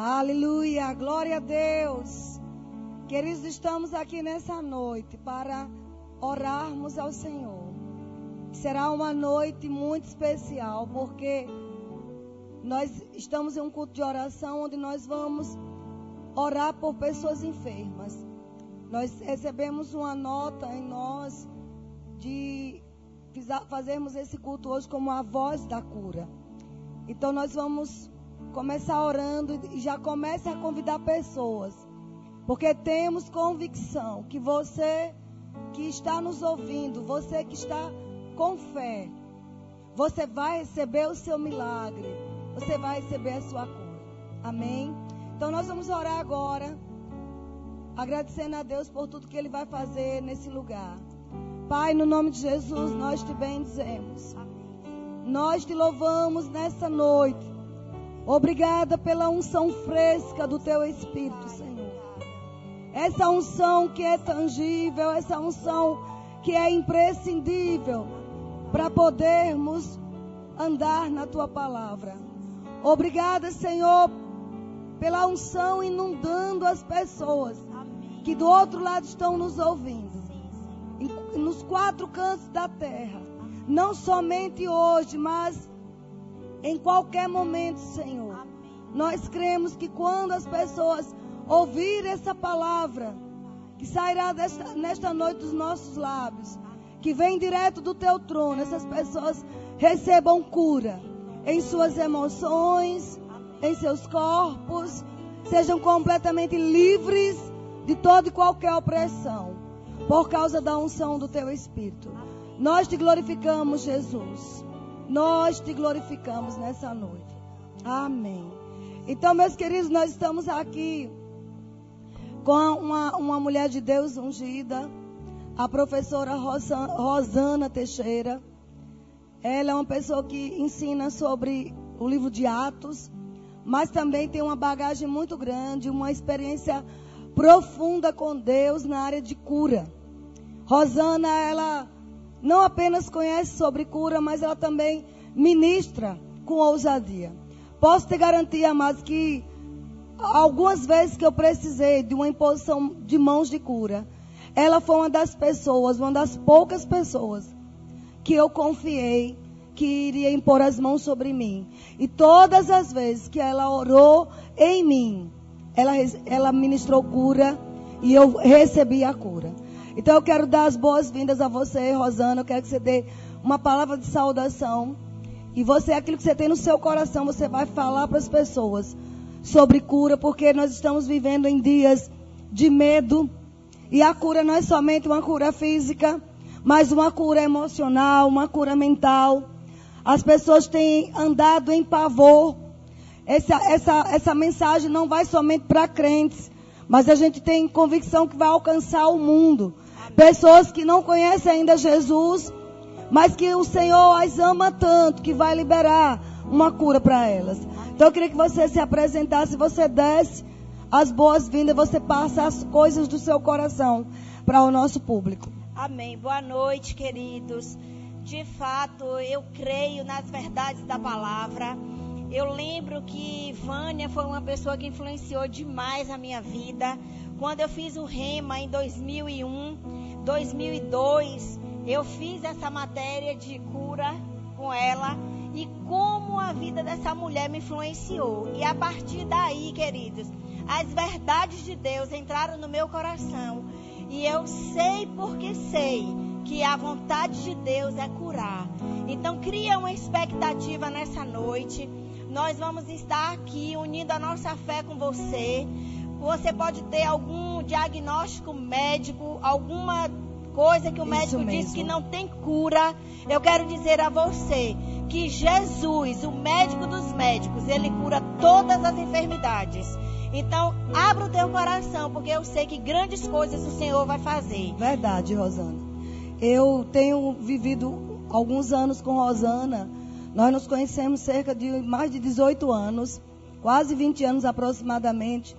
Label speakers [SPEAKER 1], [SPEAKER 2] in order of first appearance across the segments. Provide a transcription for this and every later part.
[SPEAKER 1] Aleluia, glória a Deus. Queridos, estamos aqui nessa noite para orarmos ao Senhor. Será uma noite muito especial, porque nós estamos em um culto de oração onde nós vamos orar por pessoas enfermas. Nós recebemos uma nota em nós de fazermos esse culto hoje como a voz da cura. Então nós vamos começar orando e já comece a convidar pessoas. Porque temos convicção que você que está nos ouvindo, você que está com fé, você vai receber o seu milagre. Você vai receber a sua cura. Amém? Então nós vamos orar agora, agradecendo a Deus por tudo que Ele vai fazer nesse lugar. Pai, no nome de Jesus, nós te bendizemos. Nós te louvamos nessa noite. Obrigada pela unção fresca do teu Espírito, Senhor. Essa unção que é tangível, essa unção que é imprescindível para podermos andar na tua palavra. Obrigada, Senhor, pela unção inundando as pessoas que do outro lado estão nos ouvindo nos quatro cantos da terra. Não somente hoje, mas em qualquer momento, Senhor. Nós cremos que quando as pessoas ouvirem essa palavra, que sairá desta, nesta noite dos nossos lábios, que vem direto do teu trono, essas pessoas recebam cura em suas emoções, em seus corpos, sejam completamente livres de toda e qualquer opressão por causa da unção do teu Espírito. Nós te glorificamos, Jesus. Nós te glorificamos nessa noite. Amém. Então, meus queridos, nós estamos aqui com uma, uma mulher de Deus ungida, a professora Rosana, Teixeira. Ela é uma pessoa que ensina sobre o livro de Atos, mas também tem uma bagagem muito grande, uma experiência profunda com Deus na área de cura. Rosana, ela não apenas conhece sobre cura, mas ela também ministra com ousadia. Posso te garantir, amados, que algumas vezes que eu precisei de uma imposição de mãos de cura, ela foi uma das pessoas, uma das poucas pessoas que eu confiei que iria impor as mãos sobre mim. E todas as vezes que ela orou em mim, ela, ela ministrou cura e eu recebi a cura. Então eu quero dar as boas-vindas a você, Rosana. Eu quero que você dê uma palavra de saudação. E você, aquilo que você tem no seu coração, você vai falar para as pessoas sobre cura, porque nós estamos vivendo em dias de medo. E a cura não é somente uma cura física, mas uma cura emocional, uma cura mental. As pessoas têm andado em pavor. Essa, essa, essa mensagem não vai somente para crentes, mas a gente tem convicção que vai alcançar o mundo. Pessoas que não conhecem ainda Jesus, mas que o Senhor as ama tanto que vai liberar uma cura para elas. Então eu queria que você se apresentasse, você desse as boas-vindas, você passa as coisas do seu coração para o nosso público.
[SPEAKER 2] Amém. Boa noite, queridos. De fato, eu creio nas verdades da palavra. Eu lembro que Vânia foi uma pessoa que influenciou demais a minha vida. Quando eu fiz o Rema em 2001, 2002, eu fiz essa matéria de cura com ela e como a vida dessa mulher me influenciou. E a partir daí, queridos, as verdades de Deus entraram no meu coração. E eu sei porque sei que a vontade de Deus é curar. Então cria uma expectativa nessa noite. Nós vamos estar aqui unindo a nossa fé com você. Você pode ter algum diagnóstico médico, alguma coisa que o médico diz que não tem cura. Eu quero dizer a você que Jesus, o médico dos médicos, ele cura todas as enfermidades. Então, abra o teu coração, porque eu sei que grandes coisas o Senhor vai fazer.
[SPEAKER 1] Verdade, Rosana. Eu tenho vivido alguns anos com Rosana. Nós nos conhecemos cerca de mais de 18 anos, quase 20 anos aproximadamente.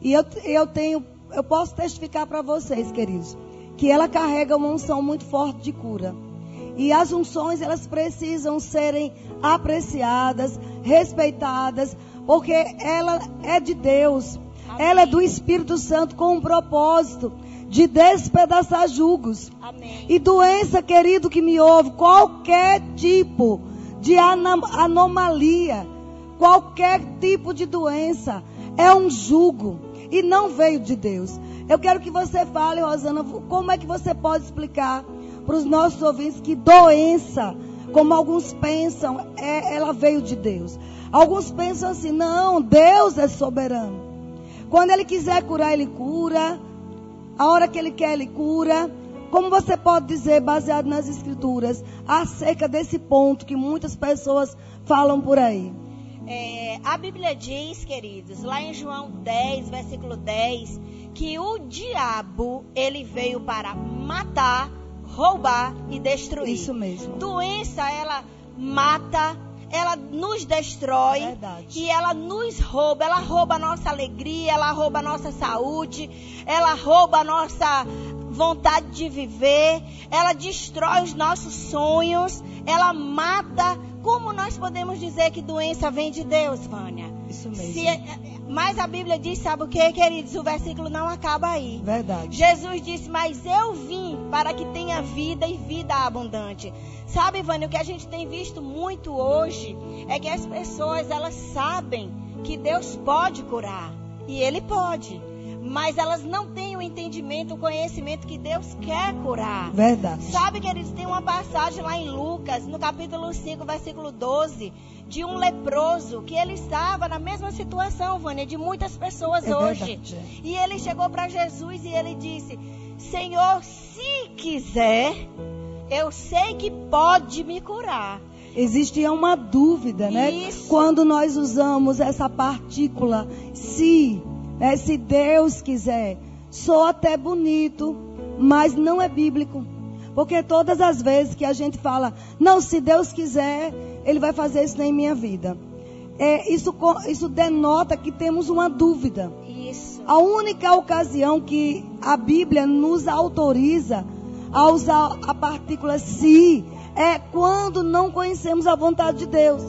[SPEAKER 1] E eu, eu tenho, eu posso testificar para vocês, queridos, que ela carrega uma unção muito forte de cura. E as unções, elas precisam serem apreciadas, respeitadas, porque ela é de Deus. Amém. Ela é do Espírito Santo com um propósito de despedaçar julgos. Amém. E doença, querido que me ouve, qualquer tipo de anomalia, qualquer tipo de doença, é um jugo e não veio de Deus. Eu quero que você fale, Rosana, como é que você pode explicar para os nossos ouvintes que doença, como alguns pensam, é, ela veio de Deus. Alguns pensam assim, não, Deus é soberano. Quando Ele quiser curar, Ele cura. A hora que Ele quer, Ele cura. Como você pode dizer, baseado nas Escrituras, acerca desse ponto que muitas pessoas falam por aí?
[SPEAKER 2] É, a Bíblia diz, queridos, lá em João 10, versículo 10, que o diabo, ele veio para matar, roubar e destruir.
[SPEAKER 1] Isso mesmo.
[SPEAKER 2] Doença, ela mata, ela nos destrói Verdade. e ela nos rouba. Ela rouba a nossa alegria, ela rouba a nossa saúde, ela rouba a nossa vontade de viver, ela destrói os nossos sonhos, ela mata. Como nós podemos dizer que doença vem de Deus, Vânia?
[SPEAKER 1] Isso mesmo.
[SPEAKER 2] Se, é, mas a Bíblia diz, sabe o que, queridos? O versículo não acaba aí.
[SPEAKER 1] Verdade.
[SPEAKER 2] Jesus disse, mas eu vim para que tenha vida e vida abundante. Sabe, Vânia, o que a gente tem visto muito hoje é que as pessoas, elas sabem que Deus pode curar. E Ele pode mas elas não têm o entendimento, o conhecimento que Deus quer curar.
[SPEAKER 1] Verdade.
[SPEAKER 2] Sabe, queridos, tem uma passagem lá em Lucas, no capítulo 5, versículo 12, de um leproso que ele estava na mesma situação, Vânia, de muitas pessoas é hoje. Verdade. E ele chegou para Jesus e ele disse: Senhor, se quiser, eu sei que pode me curar.
[SPEAKER 1] Existe uma dúvida, né? Isso. Quando nós usamos essa partícula se né? Se Deus quiser. Soa até bonito, mas não é bíblico. Porque todas as vezes que a gente fala, não, se Deus quiser, Ele vai fazer isso em minha vida. É, isso, isso denota que temos uma dúvida.
[SPEAKER 2] Isso.
[SPEAKER 1] A única ocasião que a Bíblia nos autoriza a usar a partícula se é quando não conhecemos a vontade de Deus.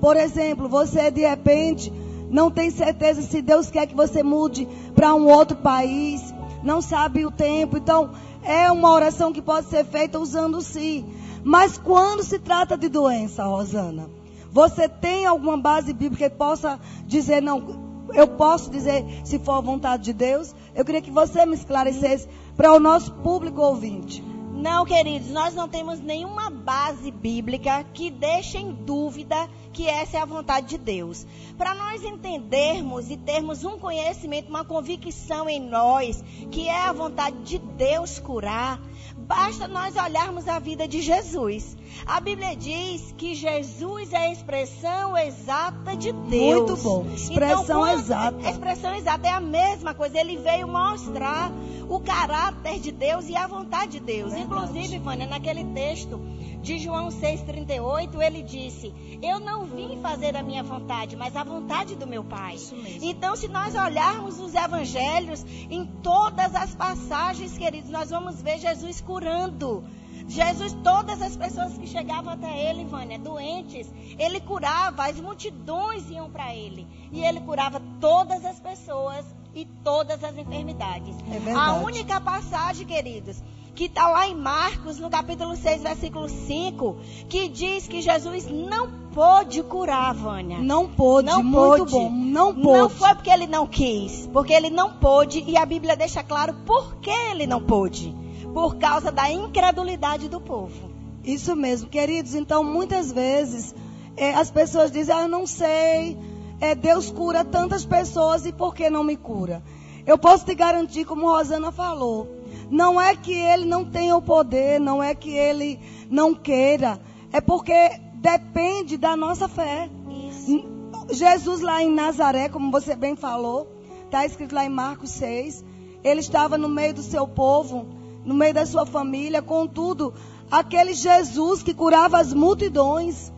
[SPEAKER 1] Por exemplo, você de repente não tem certeza se Deus quer que você mude para um outro país, não sabe o tempo. Então, é uma oração que pode ser feita usando sim. Mas quando se trata de doença, Rosana, você tem alguma base bíblica que possa dizer, não, eu posso dizer se for a vontade de Deus? Eu queria que você me esclarecesse para o nosso público ouvinte.
[SPEAKER 2] Não, queridos, nós não temos nenhuma base bíblica que deixe em dúvida que essa é a vontade de Deus. Para nós entendermos e termos um conhecimento, uma convicção em nós que é a vontade de Deus curar, basta nós olharmos a vida de Jesus. A Bíblia diz que Jesus é a expressão exata de Deus.
[SPEAKER 1] Muito bom. Expressão então, exata.
[SPEAKER 2] A expressão exata é a mesma coisa. Ele veio mostrar o caráter de Deus e a vontade de Deus. Verdade. Inclusive, Vânia, naquele texto de João 6,38, ele disse: Eu não vim fazer a minha vontade, mas a vontade do meu Pai. Então, se nós olharmos os evangelhos, em todas as passagens, queridos, nós vamos ver Jesus curando. Jesus, todas as pessoas que chegavam até ele, Vânia, doentes, ele curava, as multidões iam para ele. E ele curava todas as pessoas e todas as enfermidades.
[SPEAKER 1] É a
[SPEAKER 2] única passagem, queridos, que está lá em Marcos, no capítulo 6, versículo 5, que diz que Jesus não pôde curar, Vânia.
[SPEAKER 1] Não pôde, não muito pôde. bom, não pôde.
[SPEAKER 2] Não foi porque ele não quis, porque ele não pôde, e a Bíblia deixa claro por que ele não pôde. Por causa da incredulidade do povo.
[SPEAKER 1] Isso mesmo, queridos. Então, muitas vezes, é, as pessoas dizem, ah, eu não sei, é, Deus cura tantas pessoas e por que não me cura? Eu posso te garantir, como Rosana falou, não é que ele não tenha o poder, não é que ele não queira, é porque depende da nossa fé.
[SPEAKER 2] Isso.
[SPEAKER 1] Jesus lá em Nazaré, como você bem falou, está escrito lá em Marcos 6, ele estava no meio do seu povo, no meio da sua família, contudo, aquele Jesus que curava as multidões,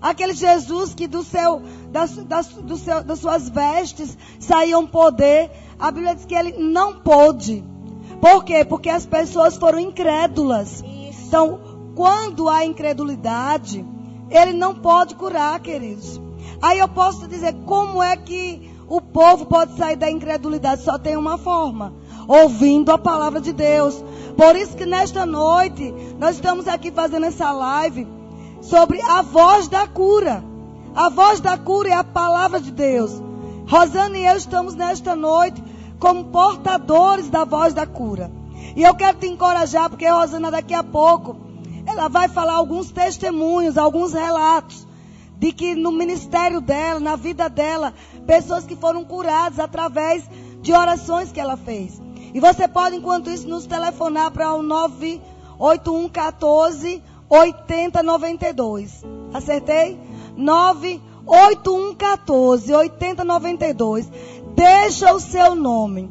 [SPEAKER 1] aquele Jesus que do seu, das, das, do seu, das suas vestes saía um poder, a Bíblia diz que ele não pôde por quê? Porque as pessoas foram incrédulas.
[SPEAKER 2] Isso.
[SPEAKER 1] Então, quando há incredulidade, ele não pode curar, queridos. Aí eu posso dizer como é que o povo pode sair da incredulidade. Só tem uma forma: ouvindo a palavra de Deus. Por isso que nesta noite nós estamos aqui fazendo essa live sobre a voz da cura. A voz da cura é a palavra de Deus. Rosana e eu estamos nesta noite como portadores da voz da cura. E eu quero te encorajar, porque Rosana daqui a pouco, ela vai falar alguns testemunhos, alguns relatos de que no ministério dela, na vida dela, pessoas que foram curadas através de orações que ela fez. E você pode, enquanto isso, nos telefonar para o 98114 8092. Acertei? 98114 8092. Deixa o seu nome.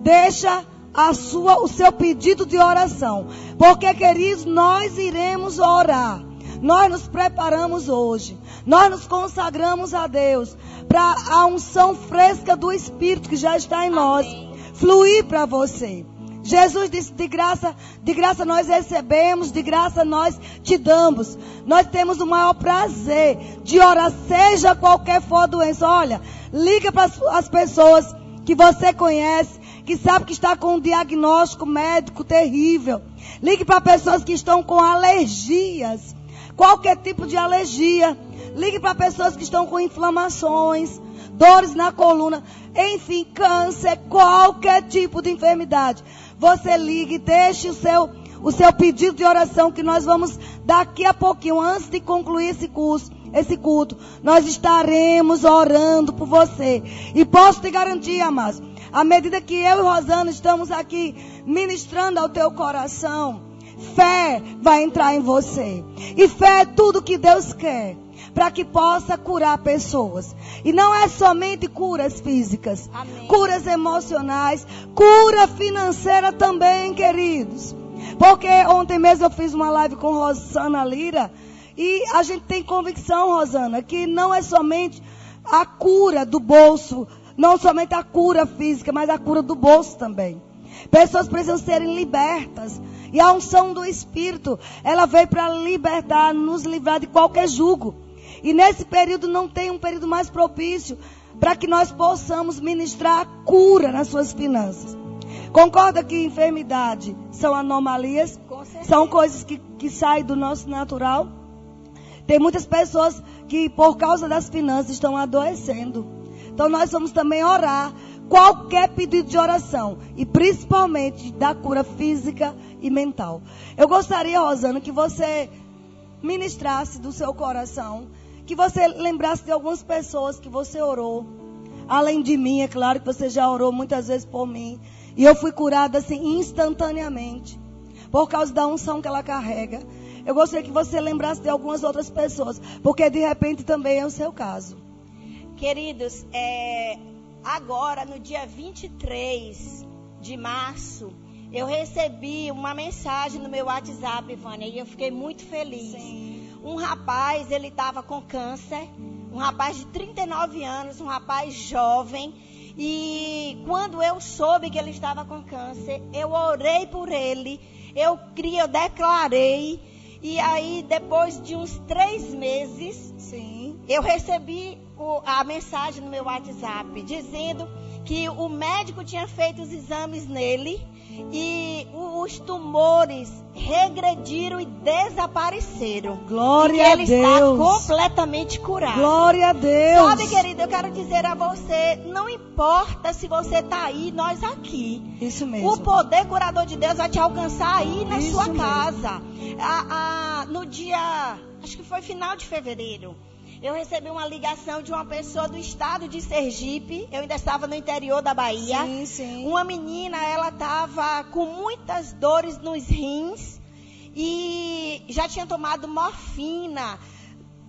[SPEAKER 1] Deixa a sua, o seu pedido de oração. Porque, queridos, nós iremos orar. Nós nos preparamos hoje. Nós nos consagramos a Deus para a unção fresca do Espírito que já está em nós fluir para você. Jesus disse: de graça, de graça nós recebemos, de graça nós te damos. Nós temos o maior prazer de orar, seja qualquer for a doença. Olha, liga para as pessoas que você conhece, que sabe que está com um diagnóstico médico terrível. Ligue para pessoas que estão com alergias, qualquer tipo de alergia. Ligue para pessoas que estão com inflamações, dores na coluna, enfim, câncer, qualquer tipo de enfermidade. Você ligue, deixe o seu, o seu pedido de oração que nós vamos daqui a pouquinho, antes de concluir esse curso, esse culto, nós estaremos orando por você. E posso te garantir, amados, à medida que eu e Rosana estamos aqui ministrando ao teu coração, fé vai entrar em você. E fé é tudo que Deus quer para que possa curar pessoas. E não é somente curas físicas, Amém. curas emocionais, cura financeira também, queridos. Porque ontem mesmo eu fiz uma live com Rosana Lira e a gente tem convicção, Rosana, que não é somente a cura do bolso, não somente a cura física, mas a cura do bolso também. Pessoas precisam serem libertas. E a unção do Espírito, ela veio para libertar, nos livrar de qualquer jugo. E nesse período não tem um período mais propício para que nós possamos ministrar cura nas suas finanças. Concorda que enfermidade são anomalias? São coisas que, que saem do nosso natural? Tem muitas pessoas que, por causa das finanças, estão adoecendo. Então, nós vamos também orar qualquer pedido de oração e principalmente da cura física e mental. Eu gostaria, Rosana, que você ministrasse do seu coração que você lembrasse de algumas pessoas que você orou. Além de mim, é claro que você já orou muitas vezes por mim. E eu fui curada assim instantaneamente. Por causa da unção que ela carrega. Eu gostaria que você lembrasse de algumas outras pessoas. Porque de repente também é o seu caso.
[SPEAKER 2] Queridos, é, agora no dia 23 de março, eu recebi uma mensagem no meu WhatsApp, Vânia, e eu fiquei muito feliz. Sim um rapaz, ele estava com câncer, um rapaz de 39 anos, um rapaz jovem. E quando eu soube que ele estava com câncer, eu orei por ele, eu criei, eu declarei. E aí, depois de uns três meses, Sim. eu recebi o, a mensagem no meu WhatsApp dizendo que o médico tinha feito os exames nele e os tumores regrediram e desapareceram.
[SPEAKER 1] Glória e a Deus. Ele está
[SPEAKER 2] completamente curado.
[SPEAKER 1] Glória a Deus.
[SPEAKER 2] Sabe, querido, eu quero dizer a você, não importa se você está aí, nós aqui.
[SPEAKER 1] Isso mesmo.
[SPEAKER 2] O poder curador de Deus vai te alcançar aí na Isso sua mesmo. casa. A, a, no dia, acho que foi final de fevereiro eu recebi uma ligação de uma pessoa do estado de Sergipe. Eu ainda estava no interior da Bahia.
[SPEAKER 1] Sim, sim.
[SPEAKER 2] Uma menina, ela estava com muitas dores nos rins e já tinha tomado morfina.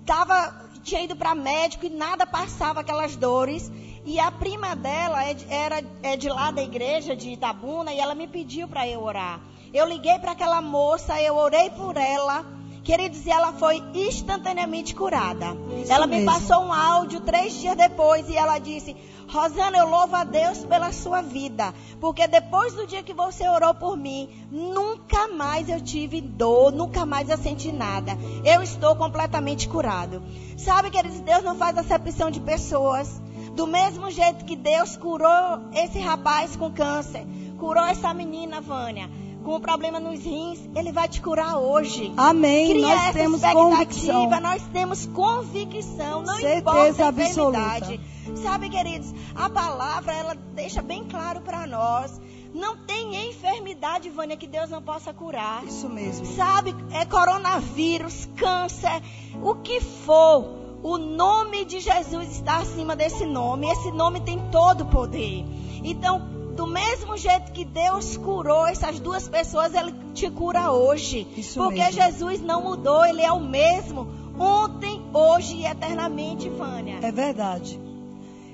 [SPEAKER 2] Tava, tinha ido para médico e nada passava aquelas dores. E a prima dela é era é de lá da igreja de Itabuna e ela me pediu para eu orar. Eu liguei para aquela moça, eu orei por ela. Queridos, e ela foi instantaneamente curada. Isso ela me passou um áudio três dias depois e ela disse: Rosana, eu louvo a Deus pela sua vida, porque depois do dia que você orou por mim, nunca mais eu tive dor, nunca mais eu senti nada. Eu estou completamente curado. Sabe, queridos, Deus não faz acepção de pessoas. Do mesmo jeito que Deus curou esse rapaz com câncer, curou essa menina, Vânia com um problema nos rins, ele vai te curar hoje.
[SPEAKER 1] Amém.
[SPEAKER 2] Cria
[SPEAKER 1] nós temos convicção.
[SPEAKER 2] nós temos convicção, não
[SPEAKER 1] Certeza
[SPEAKER 2] importa a
[SPEAKER 1] absoluta.
[SPEAKER 2] Sabe, queridos, a palavra ela deixa bem claro para nós. Não tem enfermidade, Vânia, que Deus não possa curar.
[SPEAKER 1] Isso mesmo.
[SPEAKER 2] Sabe, é coronavírus, câncer, o que for. O nome de Jesus está acima desse nome. Esse nome tem todo o poder. Então, do mesmo jeito que Deus curou essas duas pessoas, Ele te cura hoje.
[SPEAKER 1] Isso
[SPEAKER 2] Porque
[SPEAKER 1] mesmo.
[SPEAKER 2] Jesus não mudou, Ele é o mesmo. Ontem, hoje e eternamente, Vânia.
[SPEAKER 1] É verdade.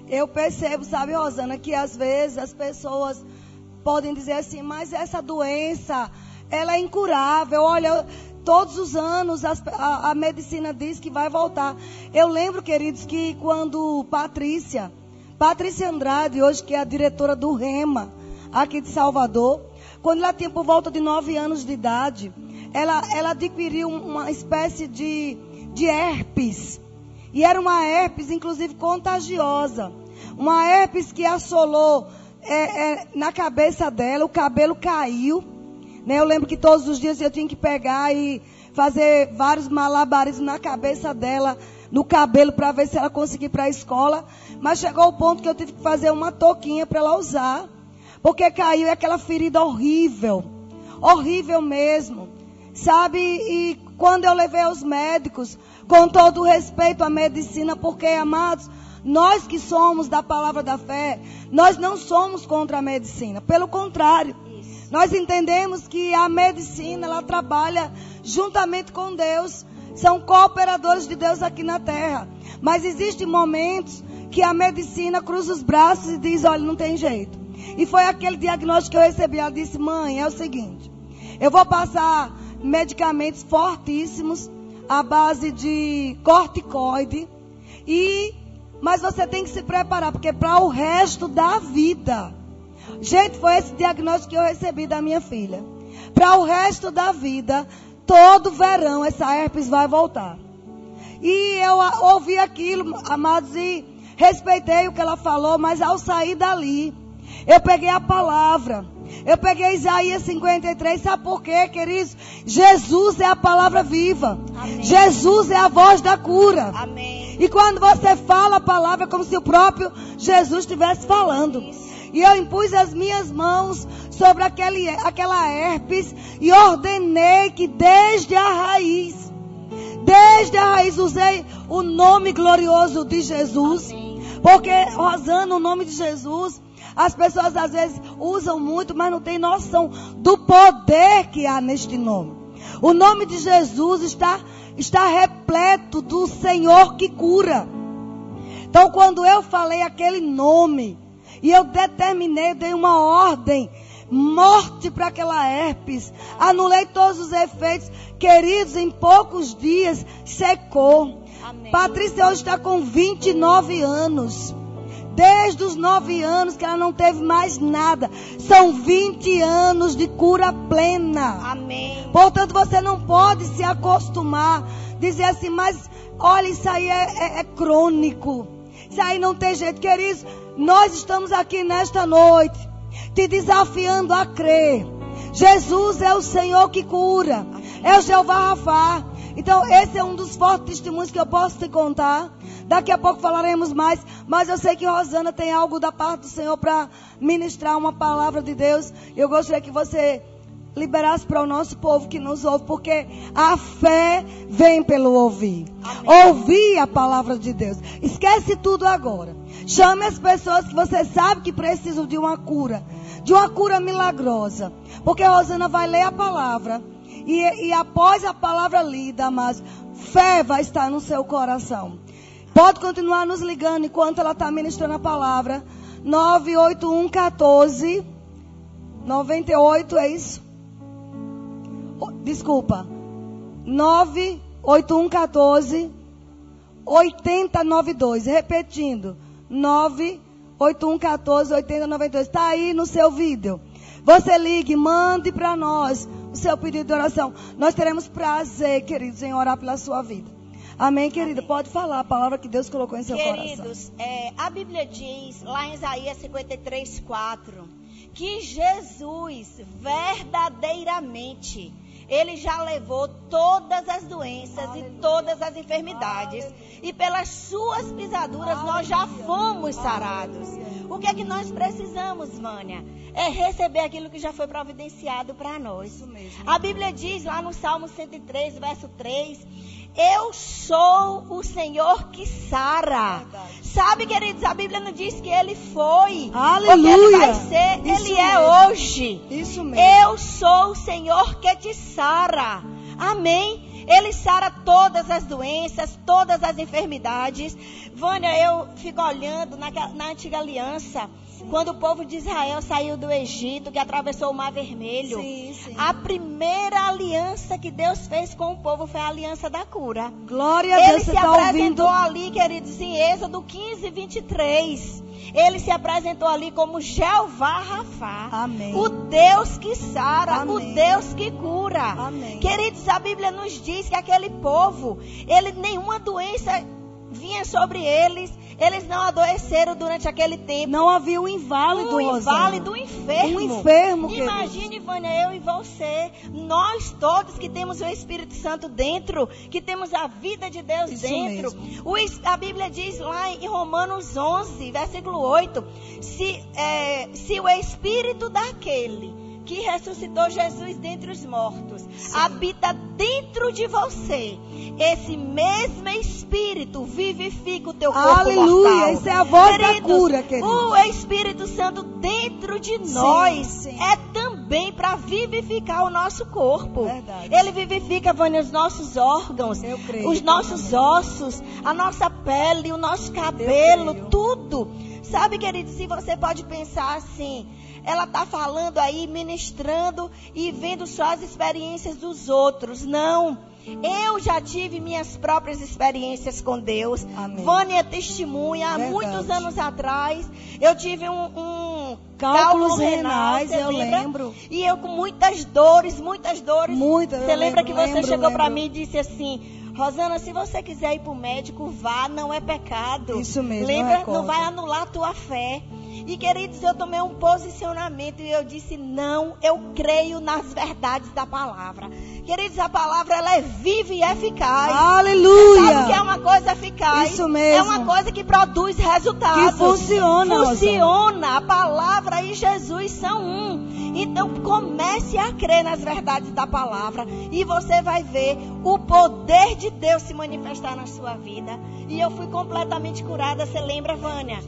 [SPEAKER 1] Eu percebo, sabe, Rosana, que às vezes as pessoas podem dizer assim, mas essa doença, ela é incurável. Olha, todos os anos as- a, a medicina diz que vai voltar. Eu lembro, queridos, que quando Patrícia, Patrícia Andrade, hoje que é a diretora do REMA, aqui de Salvador, quando ela tinha por volta de nove anos de idade, ela, ela adquiriu uma espécie de, de herpes. E era uma herpes, inclusive, contagiosa. Uma herpes que assolou é, é, na cabeça dela, o cabelo caiu. Né? Eu lembro que todos os dias eu tinha que pegar e fazer vários malabarismos na cabeça dela, no cabelo, para ver se ela conseguia ir para a escola. Mas chegou o ponto que eu tive que fazer uma touquinha para ela usar. Porque caiu aquela ferida horrível. Horrível mesmo. Sabe? E quando eu levei aos médicos, com todo o respeito à medicina, porque, amados, nós que somos da palavra da fé, nós não somos contra a medicina. Pelo contrário,
[SPEAKER 2] Isso.
[SPEAKER 1] nós entendemos que a medicina, ela trabalha juntamente com Deus. São cooperadores de Deus aqui na terra. Mas existem momentos que a medicina cruza os braços e diz, olha, não tem jeito. E foi aquele diagnóstico que eu recebi. Ela disse, mãe, é o seguinte, eu vou passar medicamentos fortíssimos à base de corticoide e mas você tem que se preparar porque para o resto da vida. Gente, foi esse diagnóstico que eu recebi da minha filha. Para o resto da vida, todo verão essa herpes vai voltar. E eu ouvi aquilo, amados, e respeitei o que ela falou, mas ao sair dali, eu peguei a palavra. Eu peguei Isaías 53, sabe por quê, queridos? Jesus é a palavra viva.
[SPEAKER 2] Amém.
[SPEAKER 1] Jesus é a voz da cura.
[SPEAKER 2] Amém.
[SPEAKER 1] E quando você fala a palavra, é como se o próprio Jesus estivesse falando. E eu impus as minhas mãos sobre aquele, aquela herpes e ordenei que desde a raiz, desde a raiz, usei o nome glorioso de Jesus.
[SPEAKER 2] Amém.
[SPEAKER 1] Porque, Rosana, o nome de Jesus, as pessoas às vezes usam muito, mas não têm noção do poder que há neste nome. O nome de Jesus está, está repleto do Senhor que cura. Então, quando eu falei aquele nome, e eu determinei, dei uma ordem, morte para aquela herpes, anulei todos os efeitos, queridos, em poucos dias secou.
[SPEAKER 2] Amém.
[SPEAKER 1] Patrícia hoje está com 29 anos. Desde os 9 anos que ela não teve mais nada. São 20 anos de cura plena.
[SPEAKER 2] Amém.
[SPEAKER 1] Portanto, você não pode se acostumar, dizer assim, mas olha, isso aí é, é- é crônico. Isso aí não tem jeito. Queridos, nós estamos aqui nesta noite, te desafiando a crer. Jesus é o Senhor que cura. É o Jeová Rafá. Então, esse é um dos fortes testemunhos que eu posso te contar. Daqui a pouco falaremos mais, mas eu sei que Rosana tem algo da parte do Senhor para ministrar uma palavra de Deus. Eu gostaria que você liberasse para o nosso povo que nos ouve, porque a fé vem pelo ouvir. Ouvir a palavra de Deus. Esquece tudo agora. Chame as pessoas que você sabe que precisam de uma cura, de uma cura milagrosa. Porque Rosana vai ler a palavra e, e após a palavra lida, mas fé vai estar no seu coração. Pode continuar nos ligando enquanto ela está ministrando a palavra. 98114 98, é isso? Oh, Desculpa. 98114 8092. Repetindo. 8114 8092. Está aí no seu vídeo. Você ligue, mande para nós o seu pedido de oração. Nós teremos prazer, queridos, em orar pela sua vida. Amém, querida? Pode falar a palavra que Deus colocou em seu
[SPEAKER 2] Queridos,
[SPEAKER 1] coração.
[SPEAKER 2] Queridos, é, a Bíblia diz, lá em Isaías 53, 4, que Jesus verdadeiramente ele já levou todas as doenças Aleluia. e todas as enfermidades. Aleluia. E pelas suas pisaduras Aleluia. nós já fomos sarados. O que é que nós precisamos, Vânia? É receber aquilo que já foi providenciado para nós. A Bíblia diz lá no Salmo 103, verso 3, eu sou o Senhor que sara. Sabe, queridos, a Bíblia não diz que ele foi.
[SPEAKER 1] Aleluia.
[SPEAKER 2] Porque ele vai ser, Isso ele é mesmo. é hoje.
[SPEAKER 1] Isso mesmo.
[SPEAKER 2] Eu sou o Senhor que te sara. Amém. Ele sara todas as doenças, todas as enfermidades. Vânia, eu fico olhando na, na antiga aliança. Quando o povo de Israel saiu do Egito, que atravessou o Mar Vermelho,
[SPEAKER 1] sim, sim.
[SPEAKER 2] a primeira aliança que Deus fez com o povo foi a aliança da cura.
[SPEAKER 1] Glória a Deus,
[SPEAKER 2] Ele
[SPEAKER 1] se
[SPEAKER 2] tá
[SPEAKER 1] apresentou
[SPEAKER 2] ouvindo? ali, queridos, em Êxodo 15, 23. Ele se apresentou ali como Jeová Rafá.
[SPEAKER 1] Amém.
[SPEAKER 2] O Deus que sara,
[SPEAKER 1] Amém.
[SPEAKER 2] o Deus que cura.
[SPEAKER 1] Amém.
[SPEAKER 2] Queridos, a Bíblia nos diz que aquele povo, ele nenhuma doença vinha sobre eles. Eles não adoeceram durante aquele tempo.
[SPEAKER 1] Não havia um inválido,
[SPEAKER 2] Um inválido, um enfermo.
[SPEAKER 1] Um enfermo,
[SPEAKER 2] Imagine, Vânia, eu e você. Nós todos que temos o Espírito Santo dentro, que temos a vida de Deus
[SPEAKER 1] Isso
[SPEAKER 2] dentro. O, a Bíblia diz lá em Romanos 11, versículo 8, se, é, se o Espírito daquele que ressuscitou Jesus dentre os mortos
[SPEAKER 1] Sim.
[SPEAKER 2] habita dentro de você. Esse mesmo Espírito vivifica o teu corpo
[SPEAKER 1] Aleluia,
[SPEAKER 2] mortal.
[SPEAKER 1] isso é a voz
[SPEAKER 2] Queridos,
[SPEAKER 1] da cura, querido.
[SPEAKER 2] O Espírito Santo dentro de nós
[SPEAKER 1] sim.
[SPEAKER 2] é também para vivificar o nosso corpo.
[SPEAKER 1] Verdade.
[SPEAKER 2] Ele vivifica, Vânia, os nossos órgãos,
[SPEAKER 1] creio,
[SPEAKER 2] os nossos ossos, a nossa pele, o nosso cabelo, tudo. Sabe, querido, se você pode pensar assim, ela está falando aí, ministrando e vendo só as experiências dos outros. Não. Eu já tive minhas próprias experiências com Deus.
[SPEAKER 1] Amém.
[SPEAKER 2] Vânia é testemunha. Há
[SPEAKER 1] Verdade.
[SPEAKER 2] muitos anos atrás, eu tive um, um
[SPEAKER 1] Cálculos renais, eu
[SPEAKER 2] lembra?
[SPEAKER 1] lembro.
[SPEAKER 2] E eu com muitas dores, muitas dores.
[SPEAKER 1] Muitas,
[SPEAKER 2] Você lembra
[SPEAKER 1] lembro,
[SPEAKER 2] que você
[SPEAKER 1] lembro,
[SPEAKER 2] chegou para mim e disse assim: Rosana, se você quiser ir para o médico, vá, não é pecado.
[SPEAKER 1] Isso mesmo,
[SPEAKER 2] Lembra?
[SPEAKER 1] recordo.
[SPEAKER 2] Não vai anular a tua fé. E queridos, eu tomei um posicionamento e eu disse: não, eu creio nas verdades da palavra. Queridos, a palavra ela é viva e eficaz.
[SPEAKER 1] Aleluia.
[SPEAKER 2] Sabe que é uma coisa eficaz?
[SPEAKER 1] Isso mesmo.
[SPEAKER 2] É uma coisa que produz resultados.
[SPEAKER 1] Que funciona,
[SPEAKER 2] Funciona. A palavra e Jesus são um. Então comece a crer nas verdades da palavra e você vai ver o poder de Deus se manifestar na sua vida. E eu fui completamente curada. Você lembra, Vânia?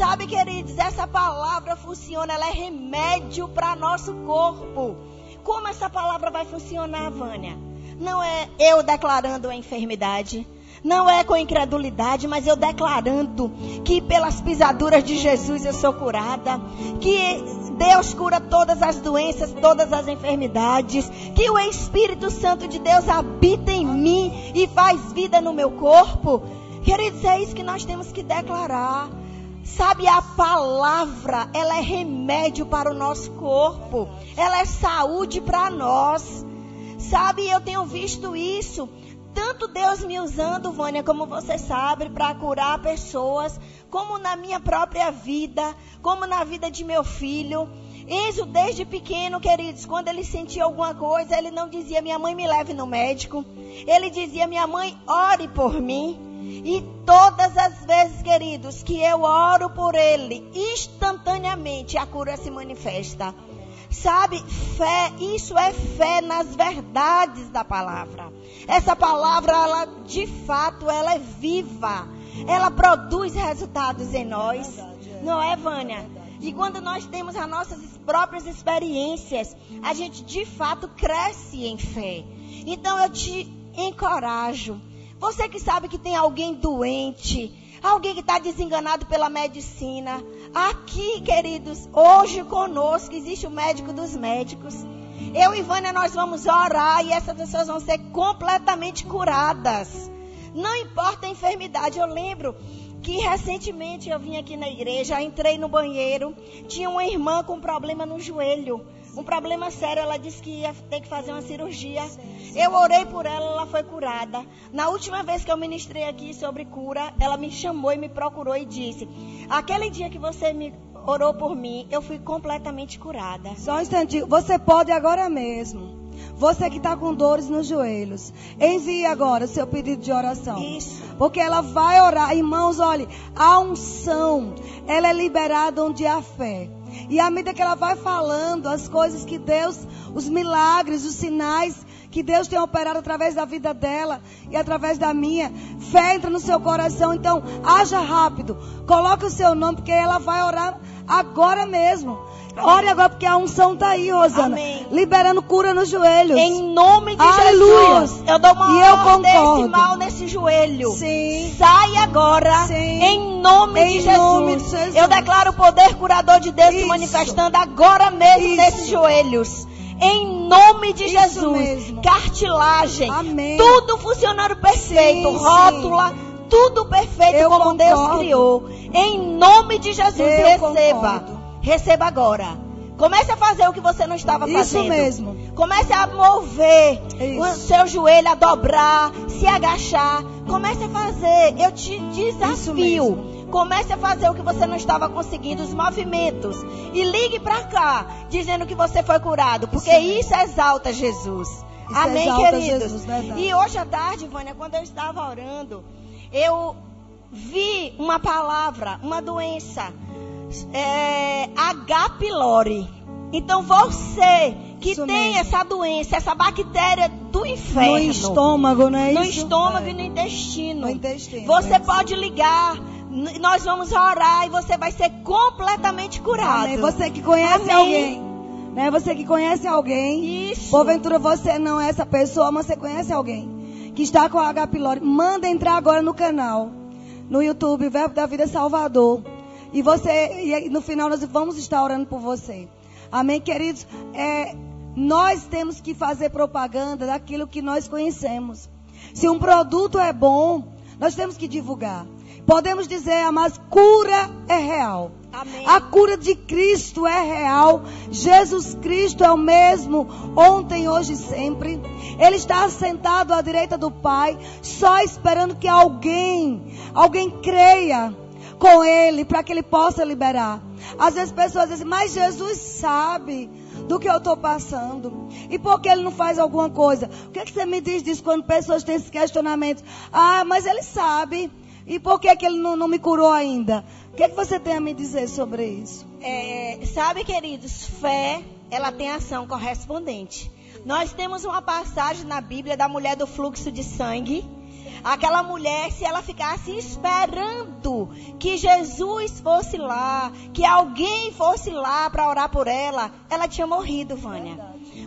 [SPEAKER 2] Sabe, queridos, essa palavra funciona, ela é remédio para nosso corpo. Como essa palavra vai funcionar, Vânia? Não é eu declarando a enfermidade. Não é com incredulidade, mas eu declarando que pelas pisaduras de Jesus eu sou curada. Que Deus cura todas as doenças, todas as enfermidades. Que o Espírito Santo de Deus habita em mim e faz vida no meu corpo. Queridos, é isso que nós temos que declarar. Sabe, a palavra, ela é remédio para o nosso corpo. Ela é saúde para nós. Sabe, eu tenho visto isso. Tanto Deus me usando, Vânia, como você sabe, para curar pessoas, como na minha própria vida, como na vida de meu filho. Enzo, desde pequeno, queridos, quando ele sentia alguma coisa, ele não dizia, minha mãe me leve no médico. Ele dizia, minha mãe, ore por mim. E todas as vezes, queridos, que eu oro por ele, instantaneamente a cura se manifesta. Sabe, fé, isso é fé nas verdades da palavra. Essa palavra, ela de fato, ela é viva. Ela produz resultados em nós. Não é, Vânia? E quando nós temos as nossas próprias experiências, a gente de fato cresce em fé. Então eu te encorajo. Você que sabe que tem alguém doente, alguém que está desenganado pela medicina. Aqui, queridos, hoje conosco existe o médico dos médicos. Eu e Vânia, nós vamos orar e essas pessoas vão ser completamente curadas. Não importa a enfermidade. Eu lembro que recentemente eu vim aqui na igreja, entrei no banheiro, tinha uma irmã com problema no joelho, um problema sério, ela disse que ia ter que fazer uma cirurgia. Eu orei por ela, ela foi curada. Na última vez que eu ministrei aqui sobre cura, ela me chamou e me procurou e disse: Aquele dia que você me orou por mim, eu fui completamente curada.
[SPEAKER 1] Só um instantinho, você pode agora mesmo. Você que está com dores nos joelhos, envie agora seu pedido de oração.
[SPEAKER 2] Isso.
[SPEAKER 1] Porque ela vai orar. Irmãos, olhe, a unção, ela é liberada onde há fé. E à medida que ela vai falando as coisas que Deus, os milagres, os sinais que Deus tem operado através da vida dela e através da minha, fé entra no seu coração. Então, haja rápido. Coloque o seu nome, porque ela vai orar agora mesmo. Ore agora, porque a unção está aí, Rosana.
[SPEAKER 2] Amém.
[SPEAKER 1] Liberando cura nos joelhos.
[SPEAKER 2] Em nome de
[SPEAKER 1] Aleluia.
[SPEAKER 2] Jesus, eu dou uma
[SPEAKER 1] E eu concordo.
[SPEAKER 2] mal nesse joelho.
[SPEAKER 1] Sim.
[SPEAKER 2] Sai agora,
[SPEAKER 1] Sim.
[SPEAKER 2] em nome,
[SPEAKER 1] Em
[SPEAKER 2] de, Jesus.
[SPEAKER 1] nome de Jesus.
[SPEAKER 2] Eu declaro o poder curador de Deus se
[SPEAKER 1] Isso.
[SPEAKER 2] manifestando agora mesmo
[SPEAKER 1] Isso.
[SPEAKER 2] nesses joelhos. Em nome de
[SPEAKER 1] Isso
[SPEAKER 2] Jesus.
[SPEAKER 1] mesmo.
[SPEAKER 2] Cartilagem.
[SPEAKER 1] Amém.
[SPEAKER 2] Tudo funcionando perfeito.
[SPEAKER 1] Sim,
[SPEAKER 2] Rótula. Tudo perfeito
[SPEAKER 1] Eu
[SPEAKER 2] como Deus
[SPEAKER 1] concordo.
[SPEAKER 2] criou. Em nome de Jesus,
[SPEAKER 1] Eu
[SPEAKER 2] receba.
[SPEAKER 1] concordo.
[SPEAKER 2] Receba agora. Comece a fazer o que você não estava
[SPEAKER 1] Isso
[SPEAKER 2] fazendo.
[SPEAKER 1] mesmo.
[SPEAKER 2] Comece a mover
[SPEAKER 1] Isso.
[SPEAKER 2] o seu joelho, a dobrar, se agachar. Comece a fazer. Eu te desafio. Comece a fazer o que você não estava conseguindo, os movimentos. E ligue para cá, dizendo que você foi curado. Porque
[SPEAKER 1] Isso
[SPEAKER 2] isso, exalta Jesus.
[SPEAKER 1] Isso
[SPEAKER 2] Amém,
[SPEAKER 1] exalta
[SPEAKER 2] queridos?
[SPEAKER 1] Jesus,
[SPEAKER 2] e hoje à tarde, Vânia, quando eu estava orando, eu vi uma palavra, uma doença. É, H. pylori. Então você que
[SPEAKER 1] Isso
[SPEAKER 2] tem
[SPEAKER 1] mesmo.
[SPEAKER 2] essa doença, essa bactéria do inferno.
[SPEAKER 1] No estômago, não é
[SPEAKER 2] no
[SPEAKER 1] isso?
[SPEAKER 2] estômago
[SPEAKER 1] É.
[SPEAKER 2] e no intestino.
[SPEAKER 1] No intestino,
[SPEAKER 2] Você
[SPEAKER 1] é.
[SPEAKER 2] pode ligar. n- Nós vamos orar e você vai ser completamente curado.
[SPEAKER 1] Amém. Você que conhece
[SPEAKER 2] Amém.
[SPEAKER 1] alguém, né? Você que conhece alguém,
[SPEAKER 2] Isso.
[SPEAKER 1] porventura você não é essa pessoa, mas você conhece alguém que está com a H. pylori, manda entrar agora no canal, no YouTube, Verbo da Vida Salvador. E você, e no final nós vamos estar orando por você. Amém, queridos? É, nós temos que fazer propaganda daquilo que nós conhecemos. Se um produto é bom, nós temos que divulgar. Podemos dizer, mas cura é real.
[SPEAKER 2] Amém.
[SPEAKER 1] A cura de Cristo é real. Jesus Cristo é o mesmo ontem, hoje e sempre. Ele está sentado à direita do Pai, só esperando que alguém, alguém creia com ele para que ele possa liberar. Às vezes pessoas dizem, mas Jesus sabe do que eu estou passando. E por que ele não faz alguma coisa? O que, é que você me diz disso quando pessoas têm esse questionamento? Ah, mas ele sabe. E por que, que ele não, não me curou ainda? O que, é que você tem a me dizer sobre isso?
[SPEAKER 2] É, sabe, queridos, fé, ela tem ação correspondente. Nós temos uma passagem na Bíblia da mulher do fluxo de sangue. Aquela mulher, se ela ficasse esperando que Jesus fosse lá, que alguém fosse lá para orar por ela, ela tinha morrido, Vânia.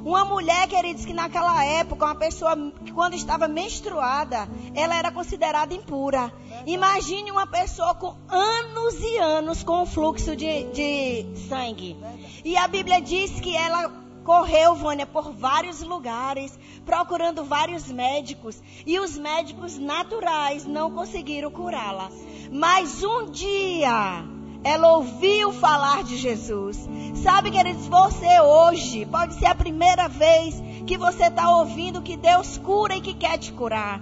[SPEAKER 2] Uma mulher, queridos, que naquela época, uma pessoa que quando estava menstruada, ela era considerada impura. Imagine uma pessoa com anos e anos com fluxo de, de sangue. E a Bíblia diz que ela correu, Vânia, por vários lugares, procurando vários médicos. E os médicos naturais não conseguiram curá-la. Mas um dia ela ouviu falar de Jesus. Sabe, queridos, você hoje pode ser a primeira vez que você está ouvindo que Deus cura e que quer te curar.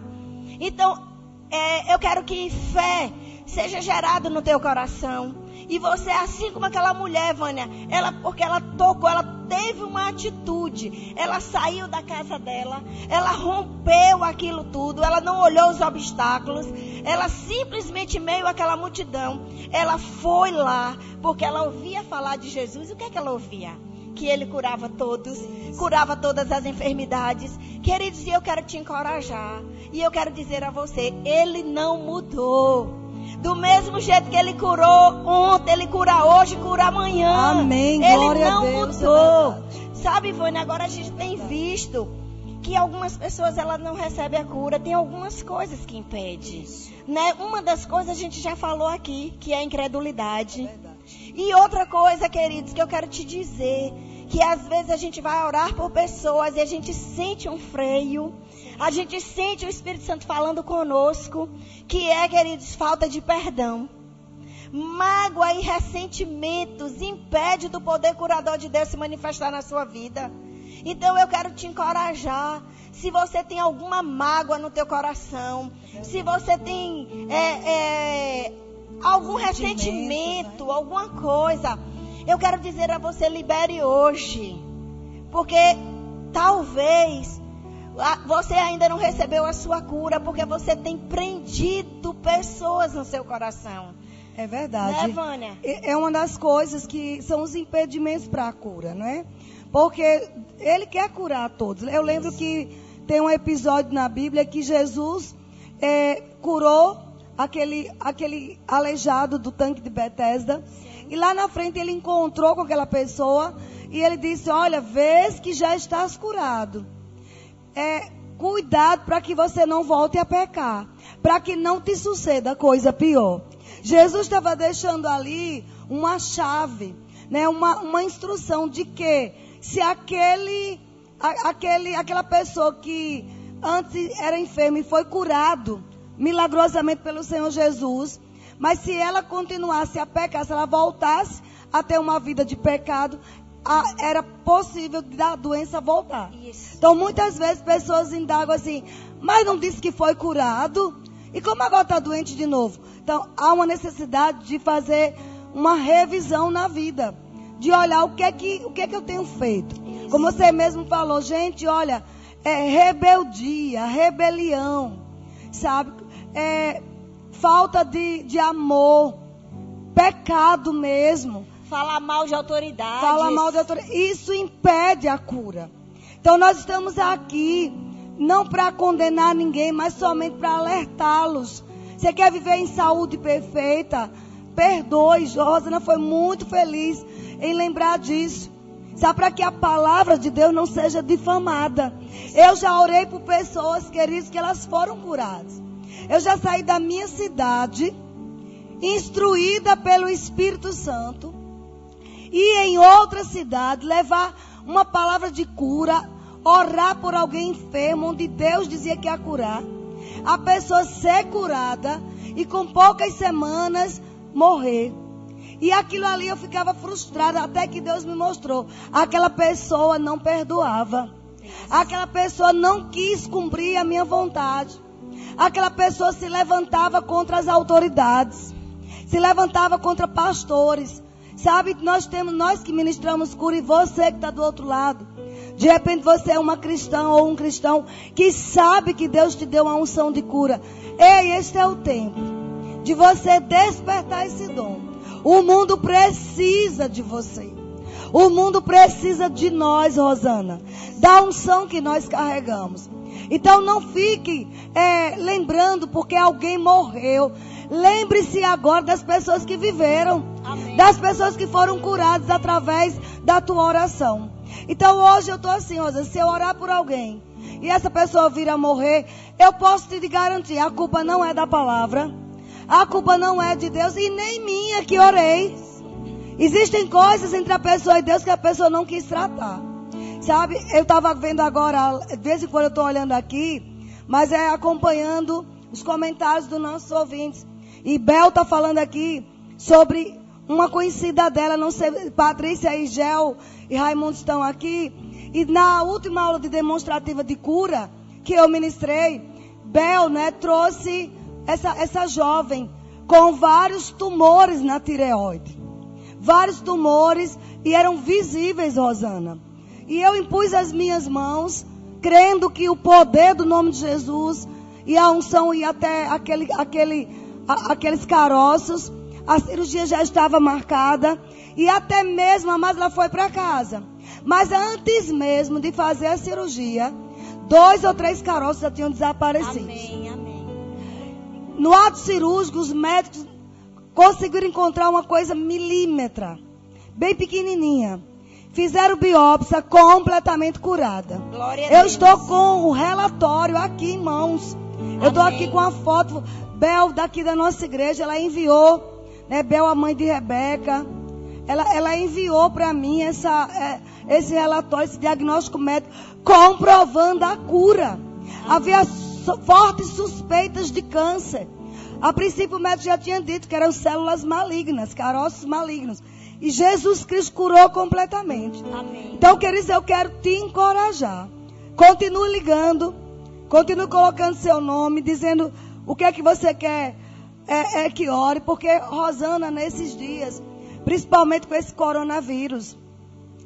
[SPEAKER 2] Então, é, eu quero que fé seja gerada no teu coração. E você, assim como aquela mulher, Vânia, ela, porque ela tocou, ela teve uma atitude. Ela saiu da casa dela, ela rompeu aquilo tudo, ela não olhou os obstáculos, ela simplesmente, meio àquela multidão, ela foi lá, porque ela ouvia falar de Jesus. E o que é que ela ouvia? Que ele curava todos, curava todas as enfermidades. Queridos, e eu quero te encorajar. E eu quero dizer a você, ele não mudou. Do mesmo jeito que ele curou ontem, ele cura hoje, cura amanhã.
[SPEAKER 1] Amém.
[SPEAKER 2] Ele
[SPEAKER 1] Glória a
[SPEAKER 2] não
[SPEAKER 1] Deus, é
[SPEAKER 2] mudou.
[SPEAKER 1] verdade.
[SPEAKER 2] Sabe, Vânia, agora a gente tem visto que algumas pessoas elas não recebem a cura, tem algumas coisas que impedem. Né? Uma das coisas a gente já falou aqui, que é a incredulidade. E outra coisa, queridos, que eu quero te dizer, que às vezes a gente vai orar por pessoas e a gente sente um freio. A gente sente o Espírito Santo falando conosco, que é, queridos, falta de perdão. Mágoa e ressentimentos impede do poder curador de Deus se manifestar na sua vida. Então eu quero te encorajar. Se você tem alguma mágoa no teu coração, se você tem é, é, algum ressentimento, né? alguma coisa, eu quero dizer a você, libere hoje. Porque talvez você ainda não recebeu a sua cura porque você tem prendido pessoas no seu coração.
[SPEAKER 1] É verdade. Né, Vânia? É uma das coisas que são os impedimentos para a cura, não é? Porque ele quer curar todos. Eu lembro que tem um episódio na Bíblia que Jesus é, curou aquele, aquele aleijado do tanque de Bethesda. Sim. E lá na frente ele encontrou com aquela pessoa e ele disse: Olha, vês que já estás curado é, cuidado para que você não volte a pecar, para que não te suceda coisa pior. Jesus estava deixando ali uma chave, né, uma, uma instrução de que se aquele, a, aquele, aquela pessoa que antes era enferma e foi curado milagrosamente pelo Senhor Jesus, mas se ela continuasse a pecar, se ela voltasse a ter uma vida de pecado, a, era possível da doença voltar. Isso. Então, muitas vezes, pessoas indagam assim, mas não disse que foi curado? E como agora está doente de novo? Então, há uma necessidade de fazer uma revisão na vida. De olhar o que é que, o que, é que eu tenho feito. Isso. Como você mesmo falou, gente, olha, é rebeldia, rebelião, sabe? É, falta de, de amor, pecado mesmo.
[SPEAKER 2] Falar mal de autoridade.
[SPEAKER 1] Falar mal de autoridade. Isso impede a cura. Então nós estamos aqui não para condenar ninguém, mas somente para alertá-los. Você quer viver em saúde perfeita? Perdoe. Rosana foi muito feliz em lembrar disso. Sabe, para que a palavra de Deus não seja difamada. Eu já orei por pessoas, queridos, que elas foram curadas. Eu já saí da minha cidade, instruída pelo Espírito Santo, ir em outra cidade, levar uma palavra de cura, orar por alguém enfermo, onde Deus dizia que ia curar. A pessoa ser curada e com poucas semanas morrer. E aquilo ali eu ficava frustrada até que Deus me mostrou. Aquela pessoa não perdoava. Aquela pessoa não quis cumprir a minha vontade. Aquela pessoa se levantava contra as autoridades. Se levantava contra pastores. Sabe, nós temos, nós que ministramos cura e você que está do outro lado. De repente você é uma cristã ou um cristão que sabe que Deus te deu uma unção de cura. Ei, este é o tempo de você despertar esse dom. O mundo precisa de você. O mundo precisa de nós, Rosana. Da unção que nós carregamos. Então não fique é, lembrando porque alguém morreu. Lembre-se agora das pessoas que viveram, Amém. das pessoas que foram curadas através da tua oração. Então hoje eu estou assim, Rosa, se eu orar por alguém e essa pessoa vir a morrer, eu posso te garantir, a culpa não é da palavra, a culpa não é de Deus e nem minha que orei. Existem coisas entre a pessoa e Deus que a pessoa não quis tratar. Sabe, eu estava vendo agora, de vez em quando eu estou olhando aqui, mas é acompanhando os comentários dos nossos ouvintes. E Bel está falando aqui sobre uma conhecida dela, não sei, Patrícia e Gel e Raimundo estão aqui. E na última aula de demonstrativa de cura que eu ministrei, Bel, né, trouxe essa, essa jovem com vários tumores na tireoide. Vários tumores e eram visíveis, Rosana. E eu impus as minhas mãos, crendo que o poder do nome de Jesus e a unção ia até aquele, aquele a, aqueles caroços. A cirurgia já estava marcada. E até mesmo a Madla foi para casa. Mas antes mesmo de fazer a cirurgia, dois ou três caroços já tinham desaparecido. Amém, amém. No ato cirúrgico, os médicos conseguiram encontrar uma coisa milímetra, bem pequenininha. Fizeram biópsia completamente curada. Eu estou com o relatório aqui em mãos. Eu estou aqui com a foto. Bel, daqui da nossa igreja, ela enviou, né, Bel, a mãe de Rebeca, ela, ela enviou para mim essa, é, esse relatório, esse diagnóstico médico, comprovando a cura. Havia fortes suspeitas de câncer. A princípio o médico já tinha dito que eram células malignas, caroços malignos. E Jesus Cristo curou completamente.
[SPEAKER 2] Amém.
[SPEAKER 1] Então, queridos, eu quero te encorajar. Continue ligando. Continue colocando seu nome, dizendo o que é que você quer é, é que ore. Porque, Rosana, nesses dias, principalmente com esse coronavírus,